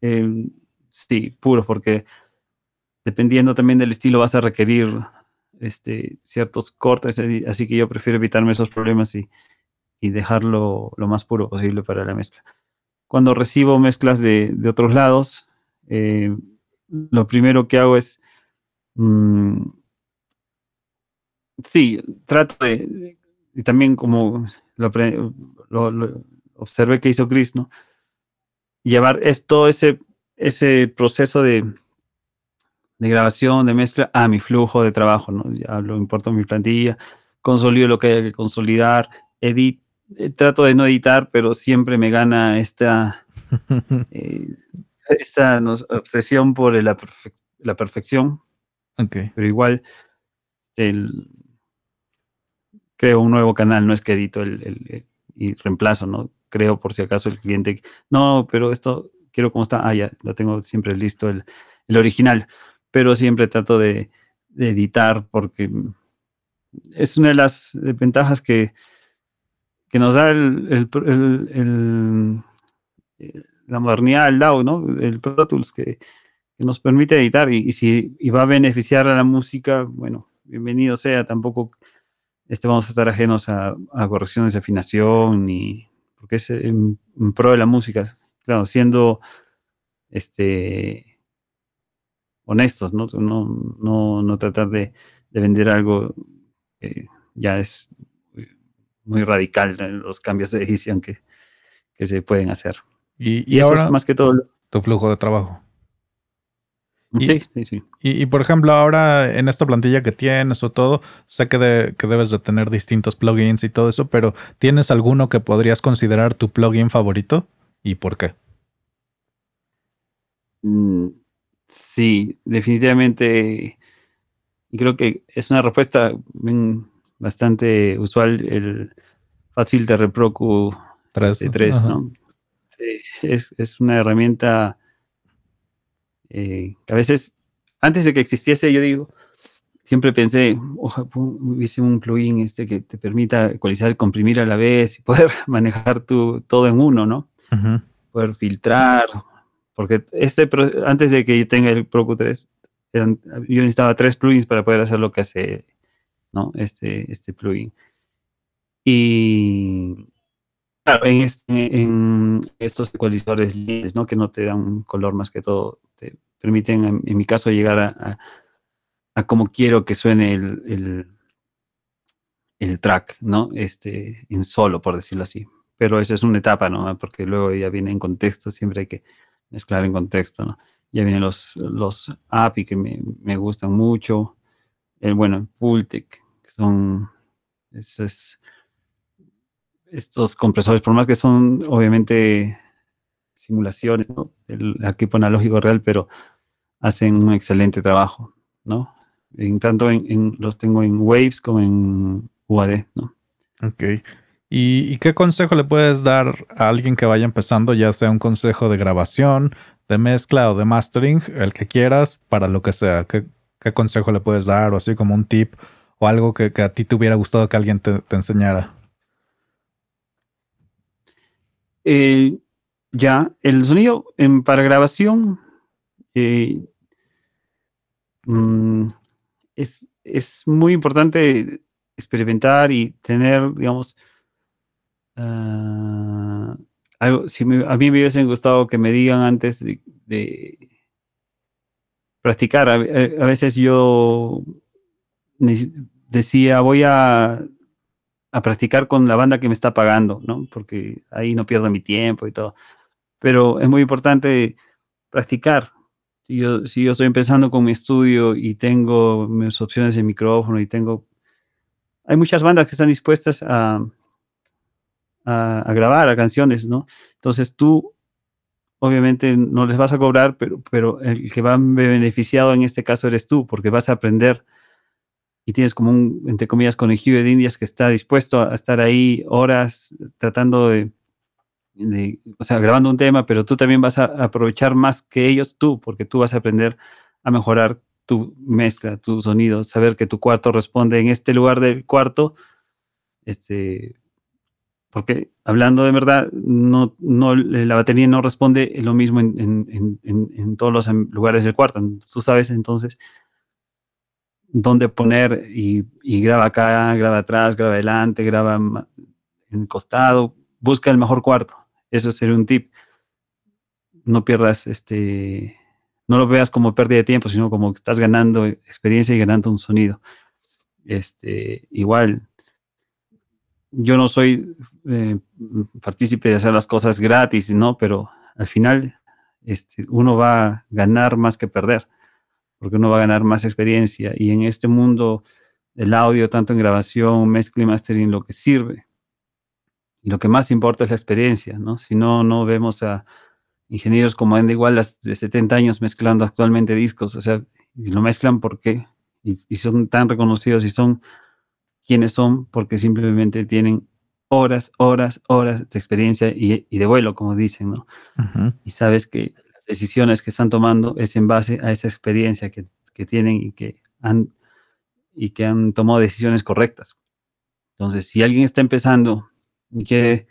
em, sí, puros, porque dependiendo también del estilo vas a requerir este, ciertos cortes, así que yo prefiero evitarme esos problemas y, dejarlo lo más puro posible para la mezcla. Cuando recibo mezclas de, otros lados, eh, lo primero que hago es, mm, sí, trato de, y también como lo, observé que hizo Chris, ¿no? Llevar todo ese, ese proceso de, de grabación, de mezcla, a mi flujo de trabajo, ¿no? Ya lo importo mi plantilla, consolido lo que hay que consolidar, edit, eh, trato de no editar, pero siempre me gana esta... Eh, esta obsesión por la, perfección. Pero igual creo un nuevo canal, no es que edito el, y reemplazo, ¿no? Creo por si acaso el cliente, no, pero esto quiero como está, ah, ya, lo tengo siempre listo el, original, pero siempre trato de, editar porque es una de las ventajas que, que nos da el, la modernidad del DAO, ¿no? El Pro Tools que, nos permite editar y, si va a beneficiar a la música, bueno, bienvenido sea, tampoco este, vamos a estar ajenos a, correcciones de afinación, ni, porque es en, pro de la música, claro, siendo este, honestos, ¿no? No, no, tratar de, vender algo que ya es muy radical los cambios de edición que, que se pueden hacer. Y, eso ahora es más que todo. tu flujo de trabajo. sí, sí, sí. Y, por ejemplo, ahora en esta plantilla que tienes o todo, sé que, que debes de tener distintos plugins y todo eso, pero ¿tienes alguno que podrías considerar tu plugin favorito? ¿Y por qué? Mm, sí, definitivamente. Creo que es una respuesta bastante usual el Fat Filter Pro Q3, este, ¿no? Es, una herramienta eh, que a veces, antes de que existiese, yo digo, siempre pensé, ojalá hubiese un plugin este que te permita ecualizar y comprimir a la vez y poder manejar tu, todo en uno, ¿no? Poder filtrar, porque este, antes de que yo tenga el Pro Q3, yo necesitaba tres plugins para poder hacer lo que hace ¿no? este, este plugin. Y claro, en, este, en estos ecualizadores libres, ¿no? que no te dan un color más que todo, te permiten, en, mi caso, llegar a, a, cómo quiero que suene el, el, track, ¿no? Este, en solo, por decirlo así. Pero eso es una etapa, ¿no? Porque luego ya viene en contexto, siempre hay que mezclar en contexto, ¿no? Ya vienen los, los API que me, me gustan mucho. El, bueno, Pultec, que son estos compresores, por más que son obviamente simulaciones, ¿no? El equipo analógico real, pero hacen un excelente trabajo, ¿no? En tanto en, los tengo en Waves como en UAD, ¿no? Ok. ¿Y, qué consejo le puedes dar a alguien que vaya empezando, ya sea un consejo de grabación, de mezcla o de mastering, el que quieras, para lo que sea? ¿Qué, consejo le puedes dar o así como un tip o algo que, a ti te hubiera gustado que alguien te, enseñara? Eh, ya, el sonido para grabación eh, mm, es, es, muy importante experimentar y tener, digamos, Ah, algo, si a mí me hubiese gustado que me digan antes de, practicar, a, veces yo decía, voy a, a, practicar con la banda que me está pagando, ¿no? Porque ahí no pierdo mi tiempo y todo. Pero es muy importante practicar. Si yo, si yo estoy empezando con mi estudio y tengo mis opciones de micrófono y tengo... Hay muchas bandas que están dispuestas a, a, grabar a canciones, ¿no? Entonces tú, obviamente, no les vas a cobrar, pero, pero el que va beneficiado en este caso eres tú, porque vas a aprender y tienes como un, entre comillas, conejillo de indias que está dispuesto a estar ahí horas tratando de, o sea, grabando un tema, pero tú también vas a aprovechar más que ellos tú, porque tú vas a aprender a mejorar tu mezcla, tu sonido, saber que tu cuarto responde en este lugar del cuarto, este, porque hablando de verdad, no, no, la batería no responde lo mismo en, todos los lugares del cuarto. Tú sabes entonces dónde poner y, graba acá, graba atrás, graba adelante, graba en el costado, busca el mejor cuarto. Eso sería un tip. No pierdas este, no lo veas como pérdida de tiempo, sino como que estás ganando experiencia y ganando un sonido. Este, igual, yo no soy eh, partícipe de hacer las cosas gratis, ¿no? Pero al final este, uno va a ganar más que perder, porque uno va a ganar más experiencia. Y en este mundo del audio, tanto en grabación, mezcla y mastering, lo que sirve y lo que más importa es la experiencia, ¿no? Si no, no vemos a ingenieros como Andy Wallace de 70 años mezclando actualmente discos, o sea, y lo mezclan porque y, y son tan reconocidos y son quiénes son porque simplemente tienen horas, horas, horas de experiencia y, de vuelo, como dicen, ¿no? Y sabes que decisiones que están tomando es en base a esa experiencia que, tienen y que, han, y que han tomado decisiones correctas. Entonces, si alguien está empezando y quiere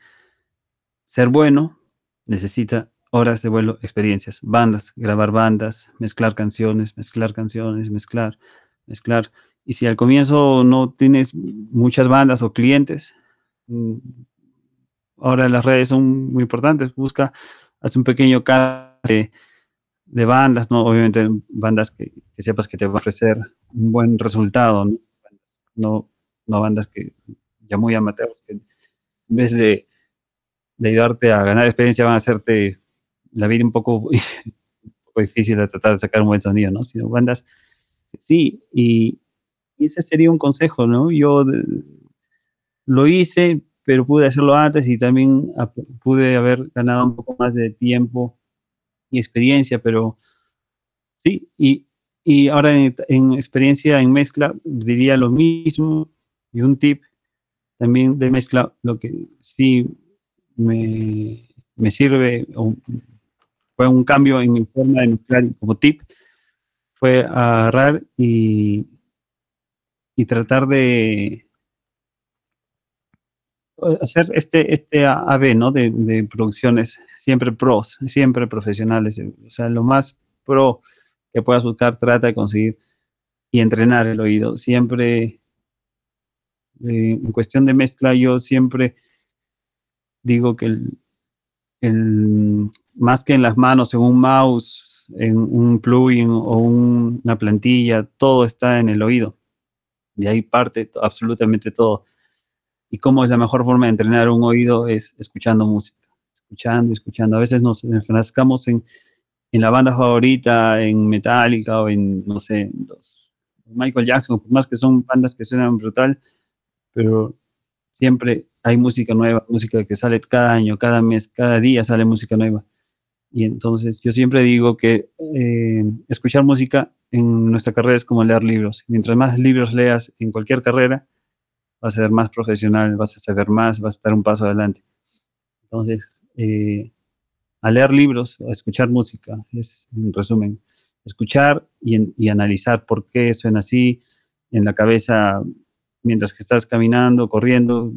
ser bueno, necesita horas de vuelo, experiencias, bandas, grabar bandas, mezclar canciones, mezclar canciones, mezclar, mezclar. Y si al comienzo no tienes muchas bandas o clientes, mm, ahora las redes son muy importantes. Busca, hace un pequeño de, bandas, ¿no? Obviamente bandas que, sepas que te va a ofrecer un buen resultado, ¿no? No, bandas que ya muy amateurs, que en vez de de ayudarte a ganar experiencia van a hacerte la vida un poco, un poco difícil de tratar de sacar un buen sonido, ¿no? Sino bandas, sí, y, ese sería un consejo, ¿no? Yo lo hice, pero pude hacerlo antes y también pude haber ganado un poco más de tiempo y experiencia, pero sí, y, y ahora en, en, experiencia en mezcla diría lo mismo y un tip también de mezcla, lo que sí me, me sirve, fue un cambio en mi forma de mezclar como tip, fue agarrar y, y tratar de hacer este, este AB, ¿no? De, de, producciones siempre pros, siempre profesionales, o sea, lo más pro que puedas buscar, trata de conseguir y entrenar el oído. Siempre, eh, en cuestión de mezcla, yo siempre digo que el, más que en las manos, en un mouse, en un plugin o una plantilla, todo está en el oído. De ahí parte absolutamente todo. Y cómo es la mejor forma de entrenar un oído es escuchando música, escuchando, escuchando. A veces nos enfrascamos en, en la banda favorita, en Metallica o en, no sé, los Michael Jackson, más que son bandas que suenan brutal, pero siempre hay música nueva, música que sale cada año, cada mes, cada día sale música nueva. Y entonces yo siempre digo que eh, escuchar música en nuestra carrera es como leer libros. Mientras más libros leas en cualquier carrera, vas a ser más profesional, vas a saber más, vas a estar un paso adelante. Entonces, eh, a leer libros, a escuchar música, es en resumen, escuchar y, y analizar por qué suena así en la cabeza mientras que estás caminando, corriendo,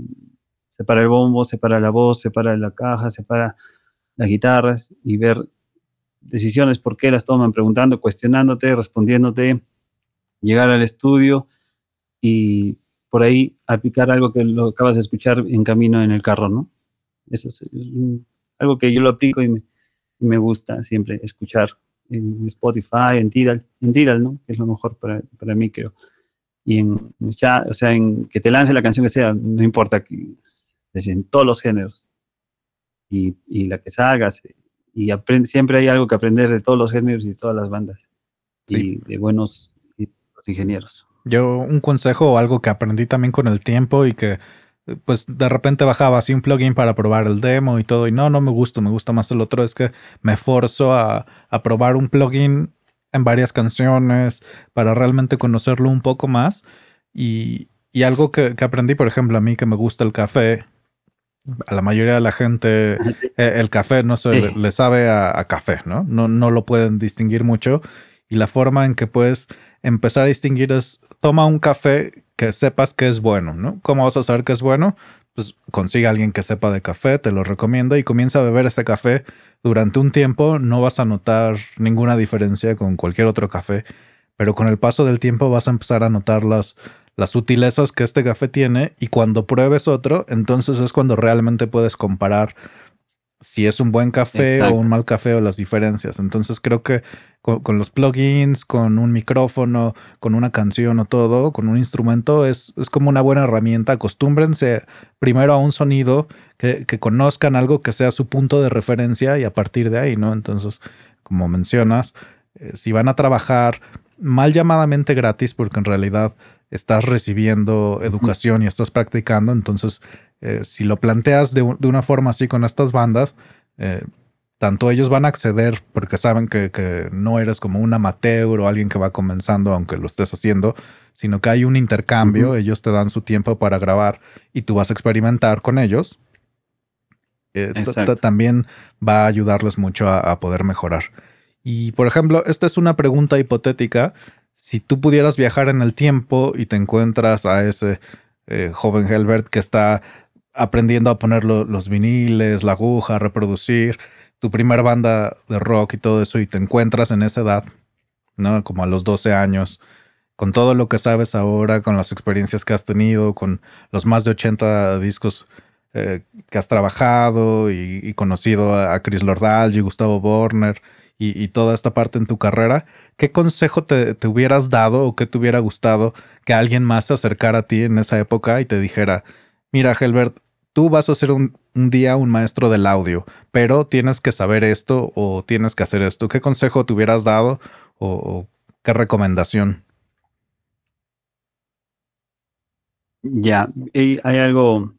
separa el bombo, separa la voz, separa la caja, separa las guitarras y ver decisiones, por qué las toman, preguntando, cuestionándote, respondiéndote, llegar al estudio y por ahí aplicar algo que lo acabas de escuchar en camino en el carro, ¿no? Eso es, algo que yo lo aplico y me, gusta siempre escuchar en Spotify, en Tidal, en Tidal, ¿no? Es lo mejor para, para mí, creo. Y en, ya, o sea, en que te lance la canción que sea, no importa que en todos los géneros. Y, y la que salgas. Y aprende, siempre hay algo que aprender de todos los géneros y de todas las bandas. Y de buenos ingenieros. Yo, un consejo o algo que aprendí también con el tiempo y que pues de repente bajaba así un plugin para probar el demo y todo, y no, no me gusta, me gusta más el otro, es que me forzo a, a probar un plugin en varias canciones para realmente conocerlo un poco más. Y, y algo que, que, aprendí, por ejemplo, a mí que me gusta el café, a la mayoría de la gente eh, el café no se le, sabe a, café, ¿no? ¿no? No lo pueden distinguir mucho y la forma en que puedes empezar a distinguir es toma un café que sepas que es bueno, ¿no? ¿Cómo vas a saber que es bueno? Pues consigue a alguien que sepa de café, te lo recomienda y comienza a beber ese café durante un tiempo, no vas a notar ninguna diferencia con cualquier otro café, pero con el paso del tiempo vas a empezar a notar las las sutilezas que este café tiene y cuando pruebes otro, entonces es cuando realmente puedes comparar si es un buen café o un mal café o las diferencias. Entonces creo que con, los plugins, con un micrófono, con una canción o todo, con un instrumento, es, es como una buena herramienta. Acostúmbrense primero a un sonido, que, que, conozcan algo que sea su punto de referencia y a partir de ahí, ¿no? Entonces, como mencionas, eh, si van a trabajar mal llamadamente gratis, porque en realidad estás recibiendo educación y estás practicando. Entonces, eh, si lo planteas de, una forma así con estas bandas, eh, tanto ellos van a acceder porque saben que, no eres como un amateur o alguien que va comenzando, aunque lo estés haciendo, sino que hay un intercambio, ellos te dan su tiempo para grabar y tú vas a experimentar con ellos. Eh, también va a ayudarles mucho a poder mejorar. Y por ejemplo, esta es una pregunta hipotética si tú pudieras viajar en el tiempo y te encuentras a ese eh, joven Helbert que está aprendiendo a poner los viniles, la aguja, a reproducir tu primera banda de rock y todo eso y te encuentras en esa edad, ¿no? Como a los 12 años, con todo lo que sabes ahora, con las experiencias que has tenido, con los más de 80 discos eh, que has trabajado y, conocido a, Chris Lordal y Gustavo Borner y, toda esta parte en tu carrera, ¿qué consejo te, hubieras dado o qué te hubiera gustado que alguien más se acercara a ti en esa época y te dijera, mira, Helbert, tú vas a ser un, día un maestro del audio, pero tienes que saber esto o tienes que hacer esto. ¿Qué consejo te hubieras dado o, qué recomendación? Ya, hay algo,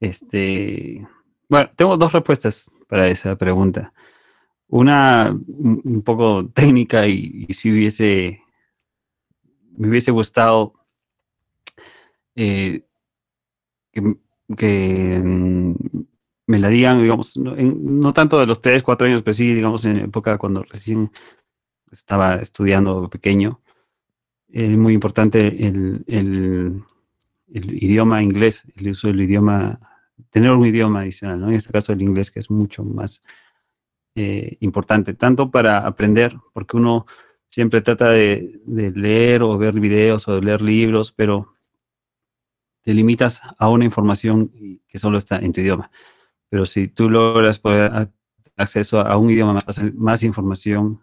este, bueno, tengo dos respuestas para esa pregunta. Una un poco técnica y, si hubiese, me hubiese gustado eh, que, mm, me la digan, digamos, no, tanto de los 3, 4 años, pero sí, digamos, en época cuando recién estaba estudiando pequeño. Es muy importante el, el, idioma inglés, el uso del idioma, tener un idioma adicional, ¿no? En este caso el inglés, que es mucho más eh, importante, tanto para aprender, porque uno siempre trata de, de leer o ver videos o de leer libros, pero te limitas a una información que solo está en tu idioma. Pero si tú logras poder acceso a un idioma más, más información,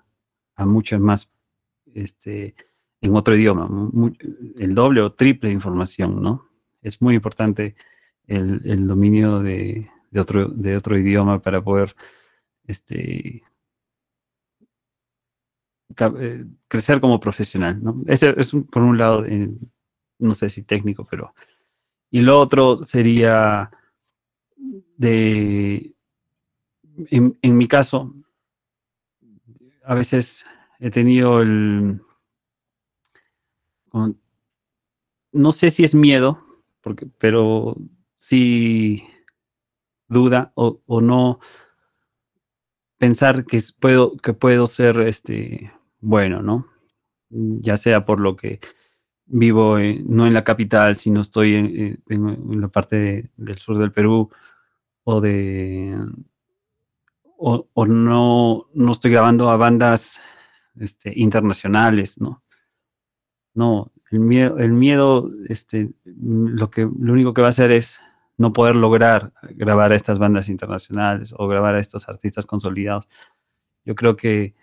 a muchas más, este, en otro idioma, el doble o triple información, ¿no? Es muy importante el, dominio de, otro, de otro idioma para poder este, eh, crecer como profesional, ¿no? Ese es por un lado, no sé si técnico, pero y lo otro sería de, en, mi caso, a veces he tenido el, no sé si es miedo, porque, pero sí duda o, no pensar que puedo, que puedo ser este, bueno, ¿no? Ya sea por lo que vivo no en la capital, sino estoy en, la parte del sur del Perú o de o, no, no estoy grabando a bandas este, internacionales, ¿no? No, el miedo, el miedo este, lo, que, lo único que va a hacer es no poder lograr grabar a estas bandas internacionales o grabar a estos artistas consolidados. Yo creo que,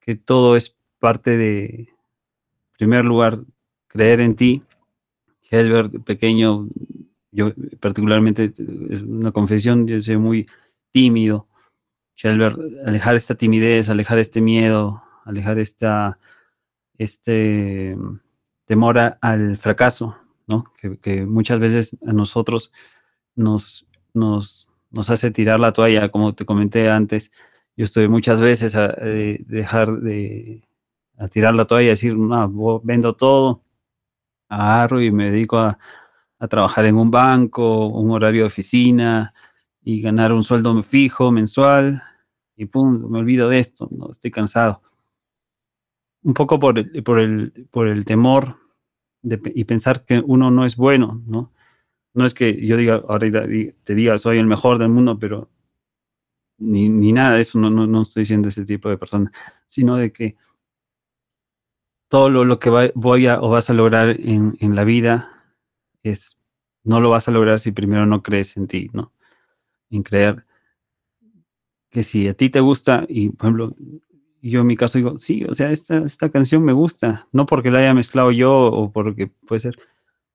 que todo es parte de, en primer lugar, creer en ti. Helbert, pequeño, yo particularmente, es una confesión, yo soy muy tímido. Helbert, alejar esta timidez, alejar este miedo, alejar esta, este temor al fracaso, ¿no? Que, muchas veces a nosotros nos, nos, nos, hace tirar la toalla, como te comenté antes. Yo estoy muchas veces a, dejar de a tirar la toalla y decir, no, vendo todo, agarro y me dedico a, trabajar en un banco, un horario de oficina y ganar un sueldo fijo mensual y pum, me olvido de esto, no estoy cansado. Un poco por el, por el, por el temor de, y pensar que uno no es bueno, ¿no? No es que yo diga, ahorita te diga, soy el mejor del mundo, pero ni, nada de eso, no, no, no estoy siendo ese tipo de persona, sino de que todo lo, que voy a o vas a lograr en, la vida es, no lo vas a lograr si primero no crees en ti, ¿no? En creer que si a ti te gusta, y por ejemplo, yo en mi caso digo, sí, o sea, esta, esta canción me gusta, no porque la haya mezclado yo o porque puede ser,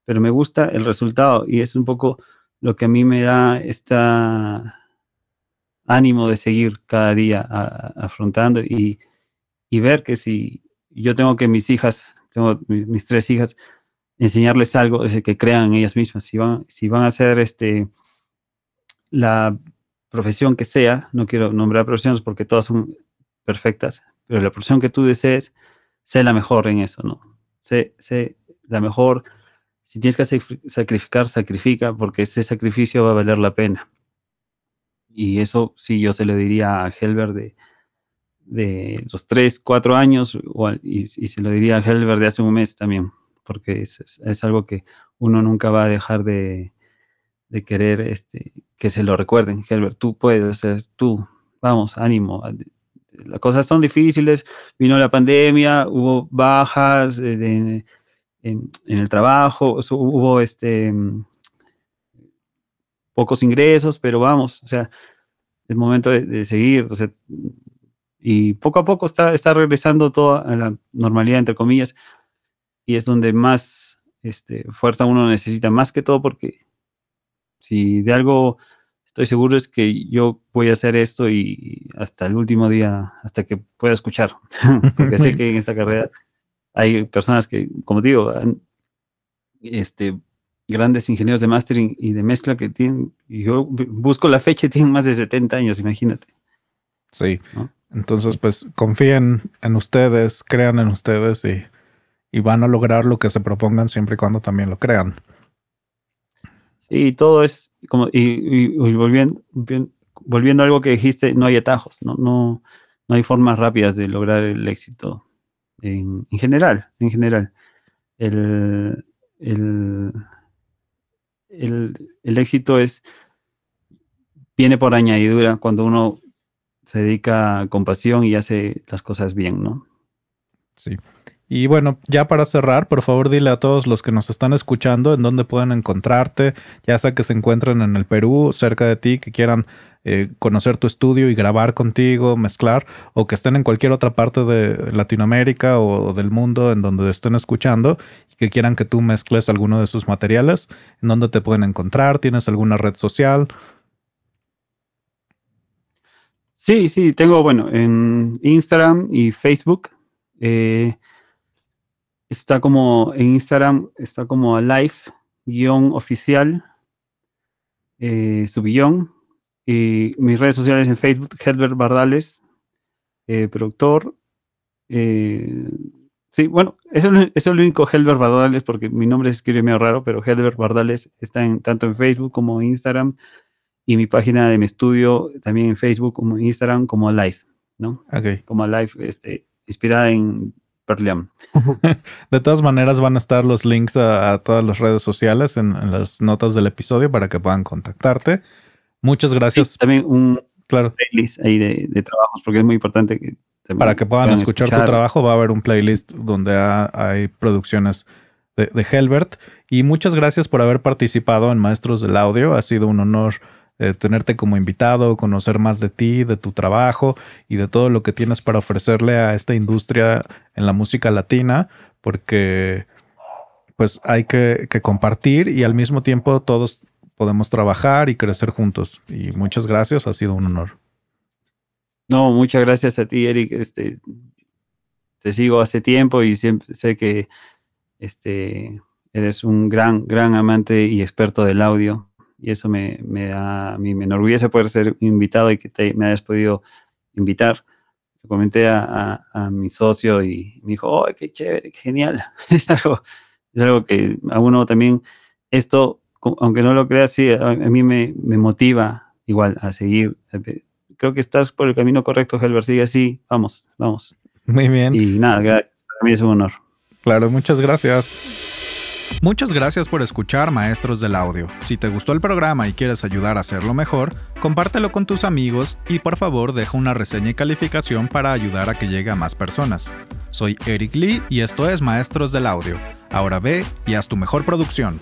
pero me gusta el resultado y es un poco lo que a mí me da esta ánimo de seguir cada día afrontando y, y, ver que si yo tengo que mis hijas, tengo mis, tres hijas, enseñarles algo, es que crean en ellas mismas. Si van, si van a hacer este, la profesión que sea, no quiero nombrar profesiones porque todas son perfectas, pero la profesión que tú desees, sé la mejor en eso, ¿no? Sé, sé la mejor. Si tienes que sacrificar, sacrifica, porque ese sacrificio va a valer la pena. Y eso sí, yo se lo diría a Helber de, de los 3, 4 años, y, se lo diría a Helber de hace un mes también, porque es, es, algo que uno nunca va a dejar de, de, querer este, que se lo recuerden. Helber, tú puedes, tú, vamos, ánimo. Las cosas son difíciles, vino la pandemia, hubo bajas en, en, el trabajo, hubo este, pocos ingresos, pero vamos, o sea, es momento de, seguir. Y poco a poco está, está regresando todo a la normalidad, entre comillas, y es donde más este, fuerza uno necesita, más que todo porque Si de algo estoy seguro es que yo voy a hacer esto y hasta el último día, hasta que pueda escuchar. Porque sé que en esta carrera hay personas que, como digo, este, grandes ingenieros de mastering y de mezcla que tienen, yo busco la fecha y tienen más de 70 años, imagínate. Sí. Entonces, pues confíen en ustedes, crean en ustedes y, y, van a lograr lo que se propongan siempre y cuando también lo crean. Sí, todo es como, y, volviendo, volviendo a algo que dijiste, no hay atajos, no, no, no hay formas rápidas de lograr el éxito en, general, en general. El, el, el, éxito es, viene por añadidura cuando uno se dedica con pasión y hace las cosas bien, ¿no? Sí. Y bueno, ya para cerrar, por favor dile a todos los que nos están escuchando en dónde pueden encontrarte, ya sea que se encuentren en el Perú, cerca de ti, que quieran eh, conocer tu estudio y grabar contigo, mezclar, o que estén en cualquier otra parte de Latinoamérica o, del mundo en donde estén escuchando y que quieran que tú mezcles alguno de sus materiales, en dónde te pueden encontrar, tienes alguna red social. Sí, sí, tengo, bueno, en Instagram y Facebook. Eh, está como en Instagram, está como live guion oficial, eh, su guion. Y mis redes sociales en Facebook, Helbert Bardales, eh, productor. Eh, sí, bueno, es el, es el único Helbert Bardales porque mi nombre se escribe medio raro, pero Helbert Bardales está en, tanto en Facebook como en Instagram. Y mi página de mi estudio también en Facebook como en Instagram como Live, ¿no? Okay. Como Live, este, inspirada en de todas maneras van a estar los links a, todas las redes sociales en, las notas del episodio para que puedan contactarte. Muchas gracias. también un claro. playlist ahí de, trabajos porque es muy importante que para que puedan, escuchar, tu trabajo va a haber un playlist donde hay producciones de, de Helbert. Y muchas gracias por haber participado en Maestros del Audio. Ha sido un honor eh, tenerte como invitado, conocer más de ti, de tu trabajo y de todo lo que tienes para ofrecerle a esta industria en la música latina, porque pues hay que, compartir y al mismo tiempo todos podemos trabajar y crecer juntos. Y muchas gracias, ha sido un honor. No, muchas gracias a ti, Eric. Este, te sigo hace tiempo y siempre sé que este, eres un gran, gran amante y experto del audio y eso me, me da, a mí me enorgullece poder ser invitado y que me hayas podido invitar. Le comenté a, a, mi socio y me dijo, ¡oh, qué chévere, qué genial! es, algo, es algo que a uno también, esto, aunque no lo creas, sí, a, mí me, me, motiva igual a seguir. Creo que estás por el camino correcto, Helber, sigue así, vamos, vamos. Muy bien. Y nada, gracias. Para mí es un honor. Claro, muchas gracias. Muchas gracias por escuchar Maestros del Audio. Si te gustó el programa y quieres ayudar a hacerlo mejor, compártelo con tus amigos y por favor deja una reseña y calificación para ayudar a que llegue a más personas. Soy Eric Lee y esto es Maestros del Audio. Ahora ve y haz tu mejor producción.